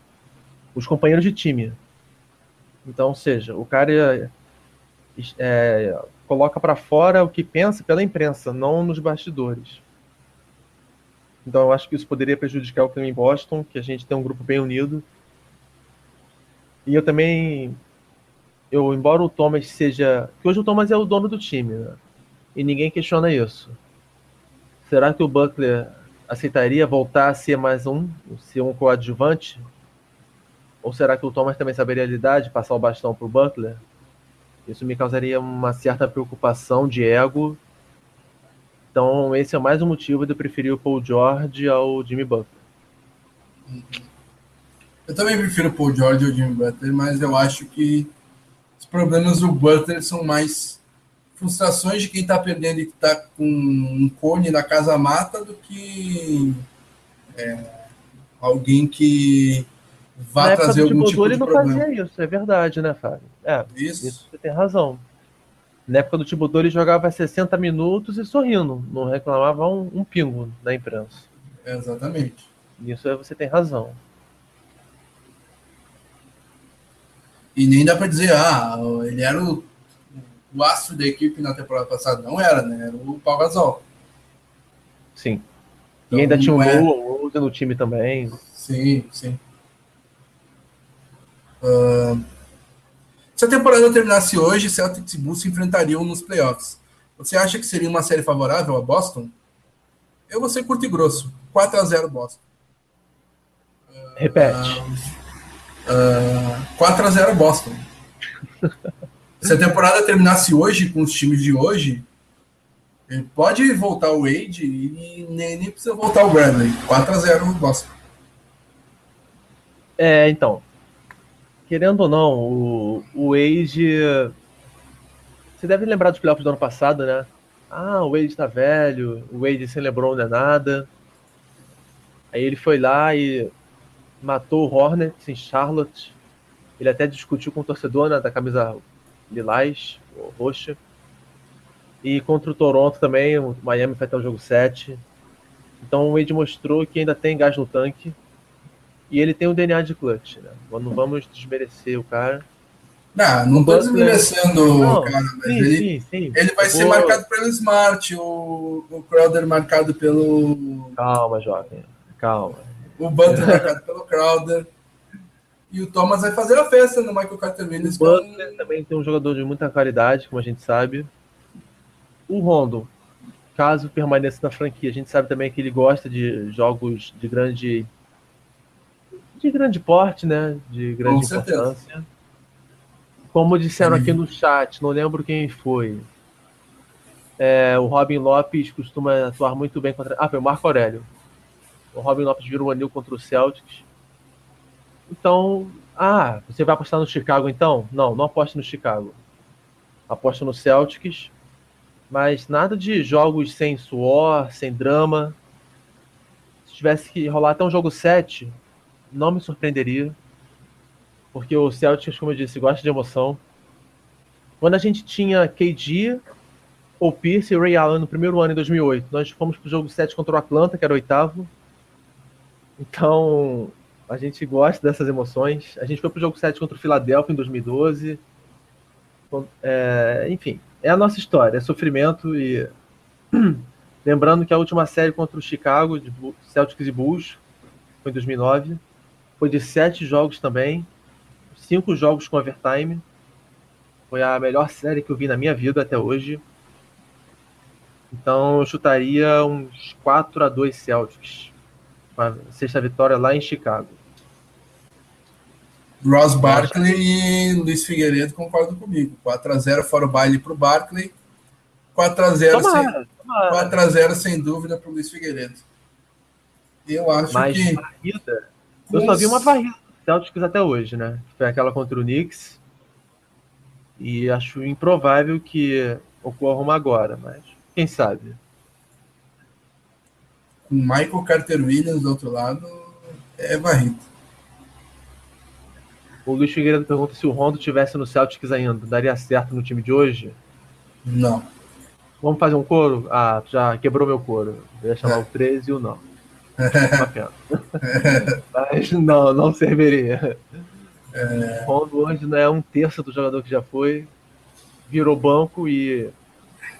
os companheiros de time. Então, ou seja, o cara é, coloca para fora o que pensa pela imprensa, não nos bastidores. Então, eu acho que isso poderia prejudicar o clima em Boston, que a gente tem um grupo bem unido. E eu também, eu embora o Thomas seja, que hoje o Thomas é o dono do time, né? e ninguém questiona isso. Será que o Buckler aceitaria voltar a ser mais um, ser um coadjuvante? Ou será que o Thomas também saberia lidar de passar o bastão para o Butler? Isso me causaria uma certa preocupação de ego. Então, esse é mais um motivo de eu preferir o Paul George ao Jimmy Butler. Eu também prefiro o Paul George ao Jimmy Butler, mas eu acho que os problemas do Butler são mais frustrações de quem está perdendo e que está com um cone na casa mata do que é, alguém que vá trazer algum tipo de problema. ele não fazia isso, é verdade, né, Fábio? É, isso. isso você tem razão. Na época do Tibodô ele jogava 60 minutos e sorrindo, não reclamava um, um pingo da imprensa. exatamente. Isso você tem razão. E nem dá para dizer, ah, ele era o o astro da equipe na temporada passada não era, né? Era o Pau Gasol. Sim. Então, e ainda tinha um é... no time também. Sim, sim. Uh... Se a temporada terminasse hoje, Celtics e Bulls se enfrentariam nos playoffs. Você acha que seria uma série favorável a Boston? Eu vou ser curto e grosso. 4 a 0 Boston. Repete. Uh, uh, 4 a 0 Boston. Se a temporada terminasse hoje, com os times de hoje, pode voltar o Wade e nem, nem precisa voltar o Bradley. 4x0 no Boston. É, então. Querendo ou não, o, o Wade. Você deve lembrar dos playoffs do ano passado, né? Ah, o Wade tá velho, o Wade sem LeBron não é nada. Aí ele foi lá e matou o Hornets em Charlotte. Ele até discutiu com o torcedor né, da camisa lilás, roxa. E contra o Toronto também, o Miami foi até o jogo 7. Então o Wade mostrou que ainda tem gás no tanque. E ele tem o DNA de clutch, né? Não vamos desmerecer o cara. Não, não tô desmerecendo o cara, mas sim, ele, sim, sim. ele vai ser marcado pelo Smart, o, o Crowder marcado pelo. Calma, jovem. Calma. O Butler marcado pelo Crowder. E o Thomas vai fazer a festa no Michael Carter Williams. O Butler também tem um jogador de muita qualidade, como a gente sabe. O Rondo, caso permaneça na franquia, a gente sabe também que ele gosta de jogos de grande de grande porte, né? De grande Com importância. Certeza. Como disseram aqui no chat, não lembro quem foi. É, o Robin Lopes costuma atuar muito bem contra. Ah, foi o Marco Aurélio. O Robin Lopes virou um anil contra o Celtics então, ah, você vai apostar no Chicago então? Não, não aposte no Chicago. Aposta no Celtics, mas nada de jogos sem suor, sem drama. Se tivesse que rolar até um jogo 7, não me surpreenderia. porque o Celtics, como eu disse, gosta de emoção. Quando a gente tinha KD, ou Pierce e Ray Allen no primeiro ano, em 2008, nós fomos pro jogo 7 contra o Atlanta, que era o oitavo. Então, a gente gosta dessas emoções. A gente foi pro jogo 7 contra o Philadelphia em 2012. É, enfim, é a nossa história, é sofrimento e lembrando que a última série contra o Chicago, de Celtics e Bulls, foi em 2009, foi de sete jogos também, cinco jogos com overtime. Foi a melhor série que eu vi na minha vida até hoje. Então eu chutaria uns 4 a 2 Celtics. Uma sexta vitória lá em Chicago. Ross Barkley e Luiz Figueiredo concordam comigo. 4x0 fora o baile para o Barkley. 4x0 sem, 4x0 sem dúvida para o Luiz Figueiredo. Eu acho Mas que. Varrida, eu só vi uma varrida do Celtics até hoje, né? Foi aquela contra o Knicks. E acho improvável que ocorra uma agora, mas quem sabe? Com Michael Carter Williams do outro lado, é varrido. O Luiz Figueiredo pergunta se o Rondo tivesse no Celtics ainda, daria certo no time de hoje? Não. Vamos fazer um coro? Ah, já quebrou meu coro. Eu ia chamar o 13 e o não. Uma pena. Mas não, não serviria. É... O Rondo hoje não é um terço do jogador que já foi. Virou banco e,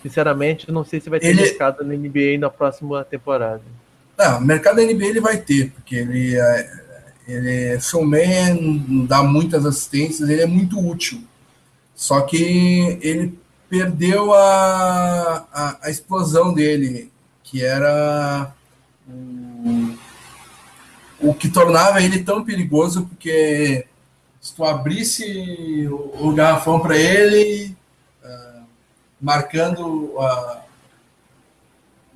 sinceramente, não sei se vai ter ele... mercado na NBA na próxima temporada. Não, mercado da NBA ele vai ter, porque ele é ele é showman, dá muitas assistências, ele é muito útil. Só que ele perdeu a, a, a explosão dele, que era o, o que tornava ele tão perigoso, porque se tu abrisse o, o garrafão para ele, marcando, uh,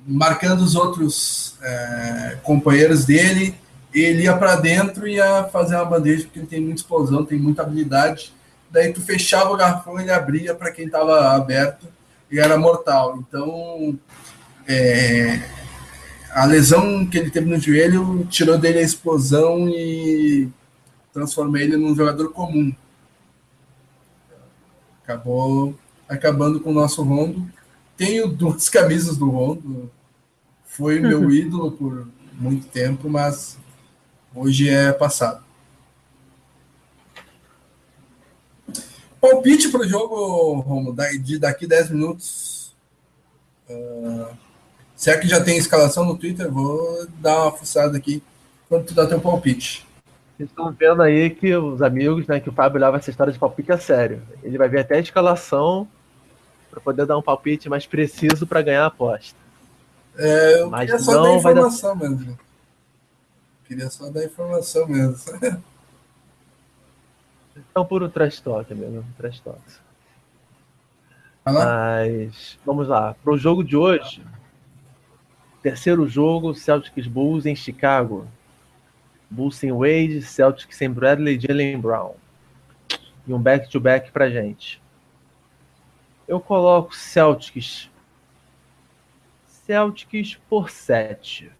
marcando os outros uh, companheiros dele, ele ia para dentro e ia fazer uma bandeja, porque ele tem muita explosão, tem muita habilidade. Daí tu fechava o garrafão, ele abria para quem estava aberto e era mortal. Então, é, a lesão que ele teve no joelho tirou dele a explosão e transformou ele num jogador comum. Acabou acabando com o nosso Rondo. Tenho duas camisas do Rondo. Foi meu ídolo por muito tempo, mas Hoje é passado. Palpite para o jogo, Romo, de daqui 10 minutos. Uh, será que já tem escalação no Twitter? Vou dar uma fuçada aqui quando tu dá teu palpite. Vocês estão vendo aí que os amigos, né, que o Fábio leva essa história de palpite a sério. Ele vai ver até a escalação para poder dar um palpite mais preciso para ganhar a aposta. É, eu Mas queria só dar informação dar... mesmo. Queria só dar informação mesmo. Então, puro trash talk mesmo, trash talk. Mas, vamos lá. Para o jogo de hoje, terceiro jogo, Celtics Bulls em Chicago. Bulls sem Wade, Celtics sem Bradley Jalen Brown. E um back-to-back para gente. Eu coloco Celtics. Celtics por 7.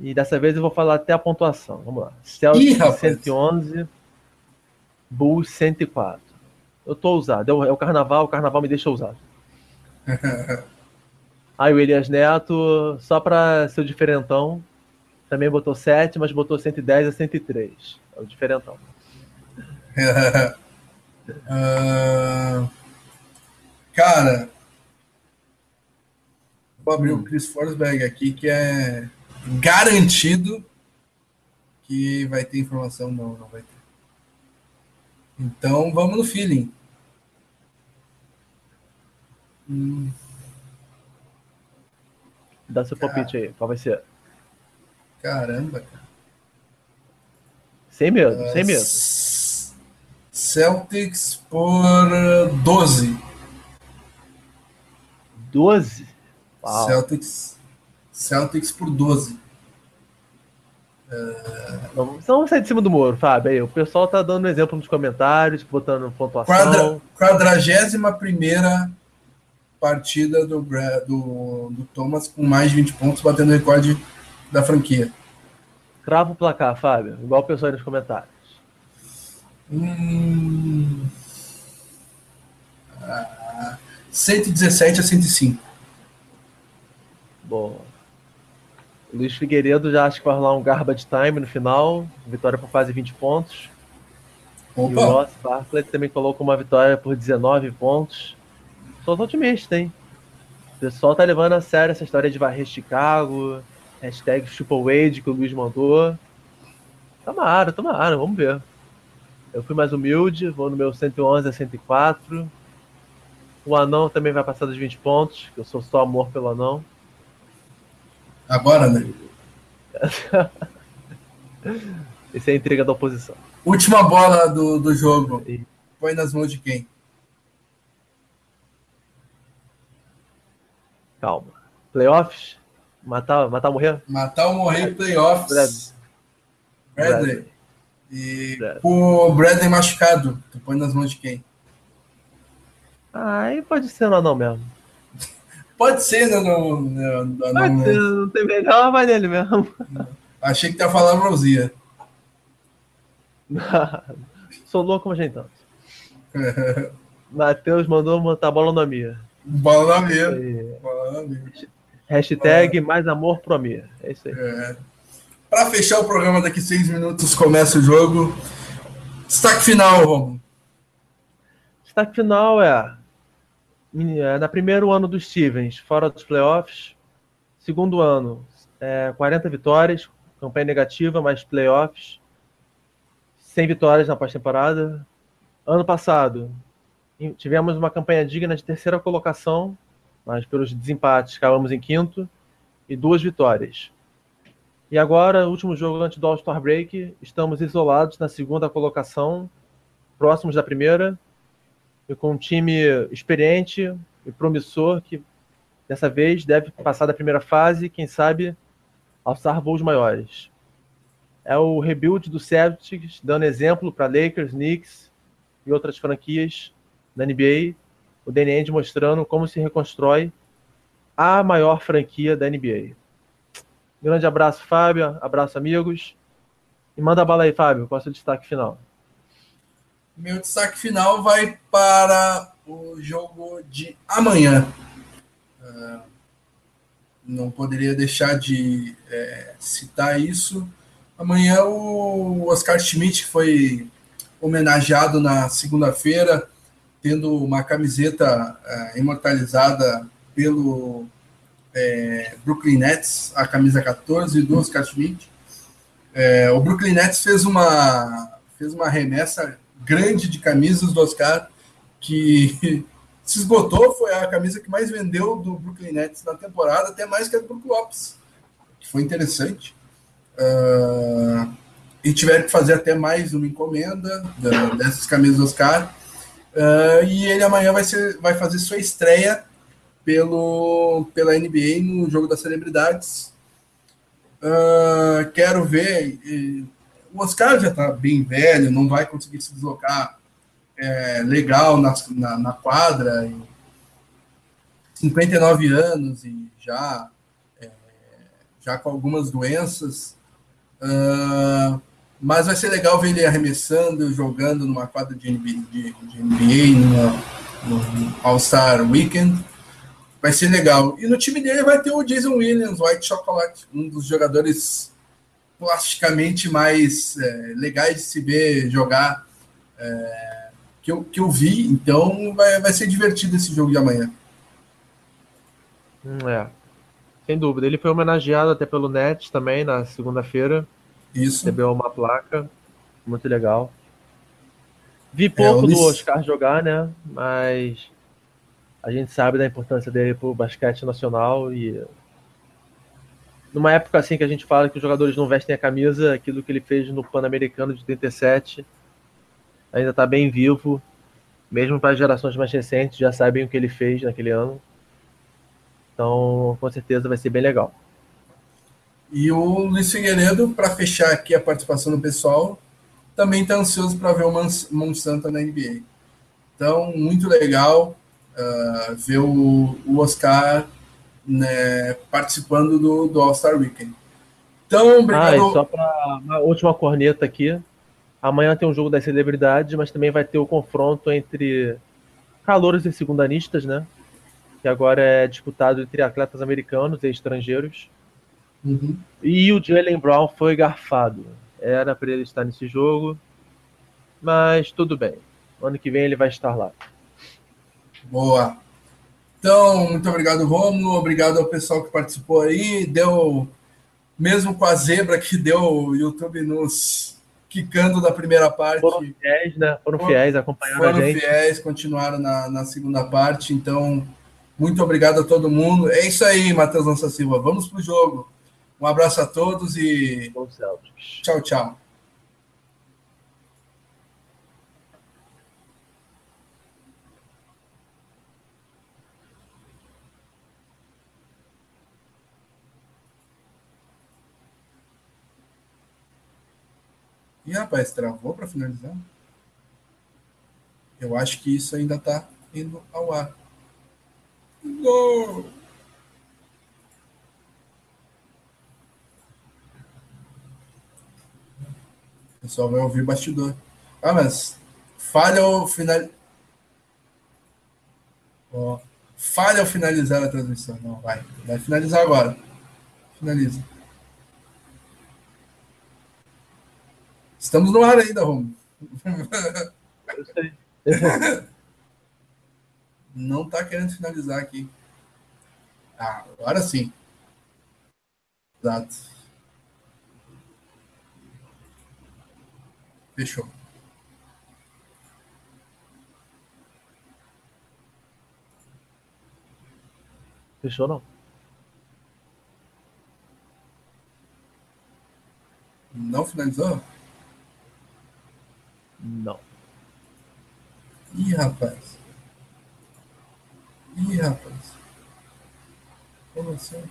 E dessa vez eu vou falar até a pontuação. Vamos lá. Celtics Ih, 111, Bulls 104. Eu tô ousado. É o carnaval, o carnaval me deixa ousado. Aí o Elias Neto, só para ser o diferentão, também botou 7, mas botou 110 a 103. É o diferentão. uh, cara, vou abrir o Chris Forsberg aqui, que é garantido que vai ter informação. Não, não vai ter. Então vamos no feeling. Hum. Dá seu palpite aí, qual vai ser? Caramba, cara. Sem medo, uh, sem medo. Celtics por 12. 12? Uau. Celtics Celtics por 12. Vamos, vamos sair de cima do muro, Fábio. Aí, o pessoal tá dando exemplo nos comentários, botando pontuação. Quadra, 41 partida do, do, do Thomas com mais de 20 pontos, batendo o recorde da franquia. Cravo o placar, Fábio, igual o pessoal aí nos comentários. Hum... Ah, 117 a 105. Bom. Luiz Figueiredo já acho que vai rolar um garbage time no final. Vitória por quase 20 pontos. Opa. E o Ross Bartlett também colocou uma vitória por 19 pontos. Sou otimista, hein? O pessoal tá levando a sério essa história de varrer Chicago, hashtag Wade que o Luiz mandou. Tomara, tomara, vamos ver. Eu fui mais humilde, vou no meu 111 a 104. O anão também vai passar dos 20 pontos, que eu sou só amor pelo anão. Agora, né? Esse é a intriga da oposição. Última bola do, do jogo. Põe nas mãos de quem? Calma. Playoffs? Matar, matar ou morrer? Matar ou morrer playoffs. Bradley. Bradley. E Bradley. o Bradley machucado, tu põe nas mãos de quem? Ah, aí pode ser no anão mesmo. pode ser no, no, no, no Pode ser, não tem melhor, vai nele mesmo. Achei que ia falar Rosia. Sou louco como a gente tanto. Matheus mandou botar bola na minha. Bola na minha. Bola na minha. Hashtag mais amor pro Amir. É isso aí. É. Para fechar o programa, daqui seis minutos começa o jogo. Destaque final, Romulo. Destaque final é, é na primeiro ano do Stevens, fora dos playoffs. Segundo ano, é, 40 vitórias, campanha negativa, mais playoffs. 100 vitórias na pós-temporada. Ano passado, tivemos uma campanha digna de terceira colocação, mas pelos desempates acabamos em quinto e duas vitórias. E agora, último jogo antes do All-Star Break, estamos isolados na segunda colocação, próximos da primeira, e com um time experiente e promissor que dessa vez deve passar da primeira fase quem sabe, alçar voos maiores é o rebuild do Celtics, dando exemplo para Lakers, Knicks e outras franquias da NBA. O Danny mostrando como se reconstrói a maior franquia da NBA. Grande abraço, Fábio. Abraço, amigos. E manda bala aí, Fábio. Qual é o seu destaque final? Meu destaque final vai para o jogo de amanhã. Uh, não poderia deixar de é, citar isso Amanhã o Oscar Schmidt foi homenageado na segunda-feira, tendo uma camiseta é, imortalizada pelo é, Brooklyn Nets, a camisa 14 do Oscar Schmidt. É, o Brooklyn Nets fez uma, fez uma remessa grande de camisas do Oscar, que se esgotou, foi a camisa que mais vendeu do Brooklyn Nets na temporada, até mais que a do Brook Lopes, que foi interessante. Uh, e tiveram que fazer até mais uma encomenda da, dessas camisas Oscar. Uh, e ele amanhã vai, ser, vai fazer sua estreia pelo, pela NBA no Jogo das Celebridades. Uh, quero ver. E, o Oscar já está bem velho, não vai conseguir se deslocar é, legal na, na, na quadra. E 59 anos e já, é, já com algumas doenças. Uh, mas vai ser legal ver ele arremessando, jogando numa quadra de NBA, de, de NBA numa, no All-Star Weekend. Vai ser legal. E no time dele vai ter o Jason Williams, White Chocolate, um dos jogadores plasticamente mais é, legais de se ver jogar é, que, eu, que eu vi. Então vai, vai ser divertido esse jogo de amanhã. Hum, é. Sem dúvida. Ele foi homenageado até pelo Net também na segunda-feira. Isso. Recebeu uma placa. Muito legal. Vi é, pouco é, do Oscar jogar, né? Mas a gente sabe da importância dele pro basquete nacional e numa época assim que a gente fala que os jogadores não vestem a camisa, aquilo que ele fez no Pan-Americano de 37 ainda está bem vivo, mesmo para as gerações mais recentes já sabem o que ele fez naquele ano. Então, com certeza vai ser bem legal. E o Luiz Figueiredo, para fechar aqui a participação do pessoal, também está ansioso para ver o Monsanto na NBA. Então, muito legal uh, ver o, o Oscar né, participando do, do All-Star Weekend. Então, obrigado. Ah, só para uma última corneta aqui. Amanhã tem um jogo das celebridades, mas também vai ter o confronto entre calouros e segundanistas, né? Que agora é disputado entre atletas americanos e estrangeiros. Uhum. E o Jalen Brown foi garfado. Era para ele estar nesse jogo, mas tudo bem. Ano que vem ele vai estar lá. Boa. Então, muito obrigado, Romulo. Obrigado ao pessoal que participou aí. Deu, mesmo com a zebra que deu o YouTube nos quicando da primeira parte. Foram fiéis, né? Foram fiéis, acompanhando foram a gente. Foram fiéis, continuaram na, na segunda parte. Então, muito obrigado a todo mundo. É isso aí, Matheus Lança Silva. Vamos pro jogo. Um abraço a todos e. Tchau, tchau. Ih, rapaz, travou para finalizar? Eu acho que isso ainda está indo ao ar. Gol! Pessoal vai ouvir bastidor. Ah, mas falha o final. Oh, falha ao finalizar a transmissão. Não, vai. Vai finalizar agora. Finaliza. Estamos no ar ainda. Eu sei. Não está querendo finalizar aqui. Ah, agora sim. Exato. Fechou. Fechou não? Não finalizou? Não. Ih, rapaz. Ih, rapaz. Como assim?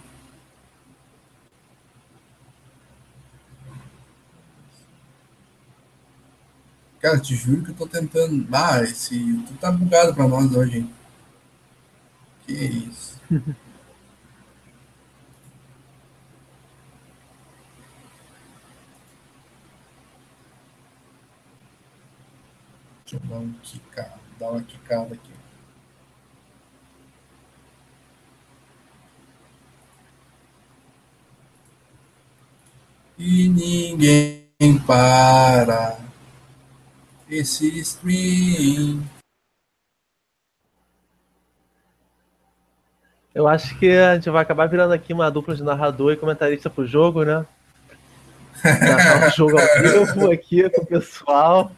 Cara, te juro que eu tô tentando. Ah, esse YouTube tá bugado pra nós hoje, hein? Que isso. Deixa eu dar um quicado, dar uma quicada aqui. E ninguém para esse stream. Eu acho que a gente vai acabar virando aqui uma dupla de narrador e comentarista pro jogo, né? Narrar o jogo ao vivo aqui com o pessoal.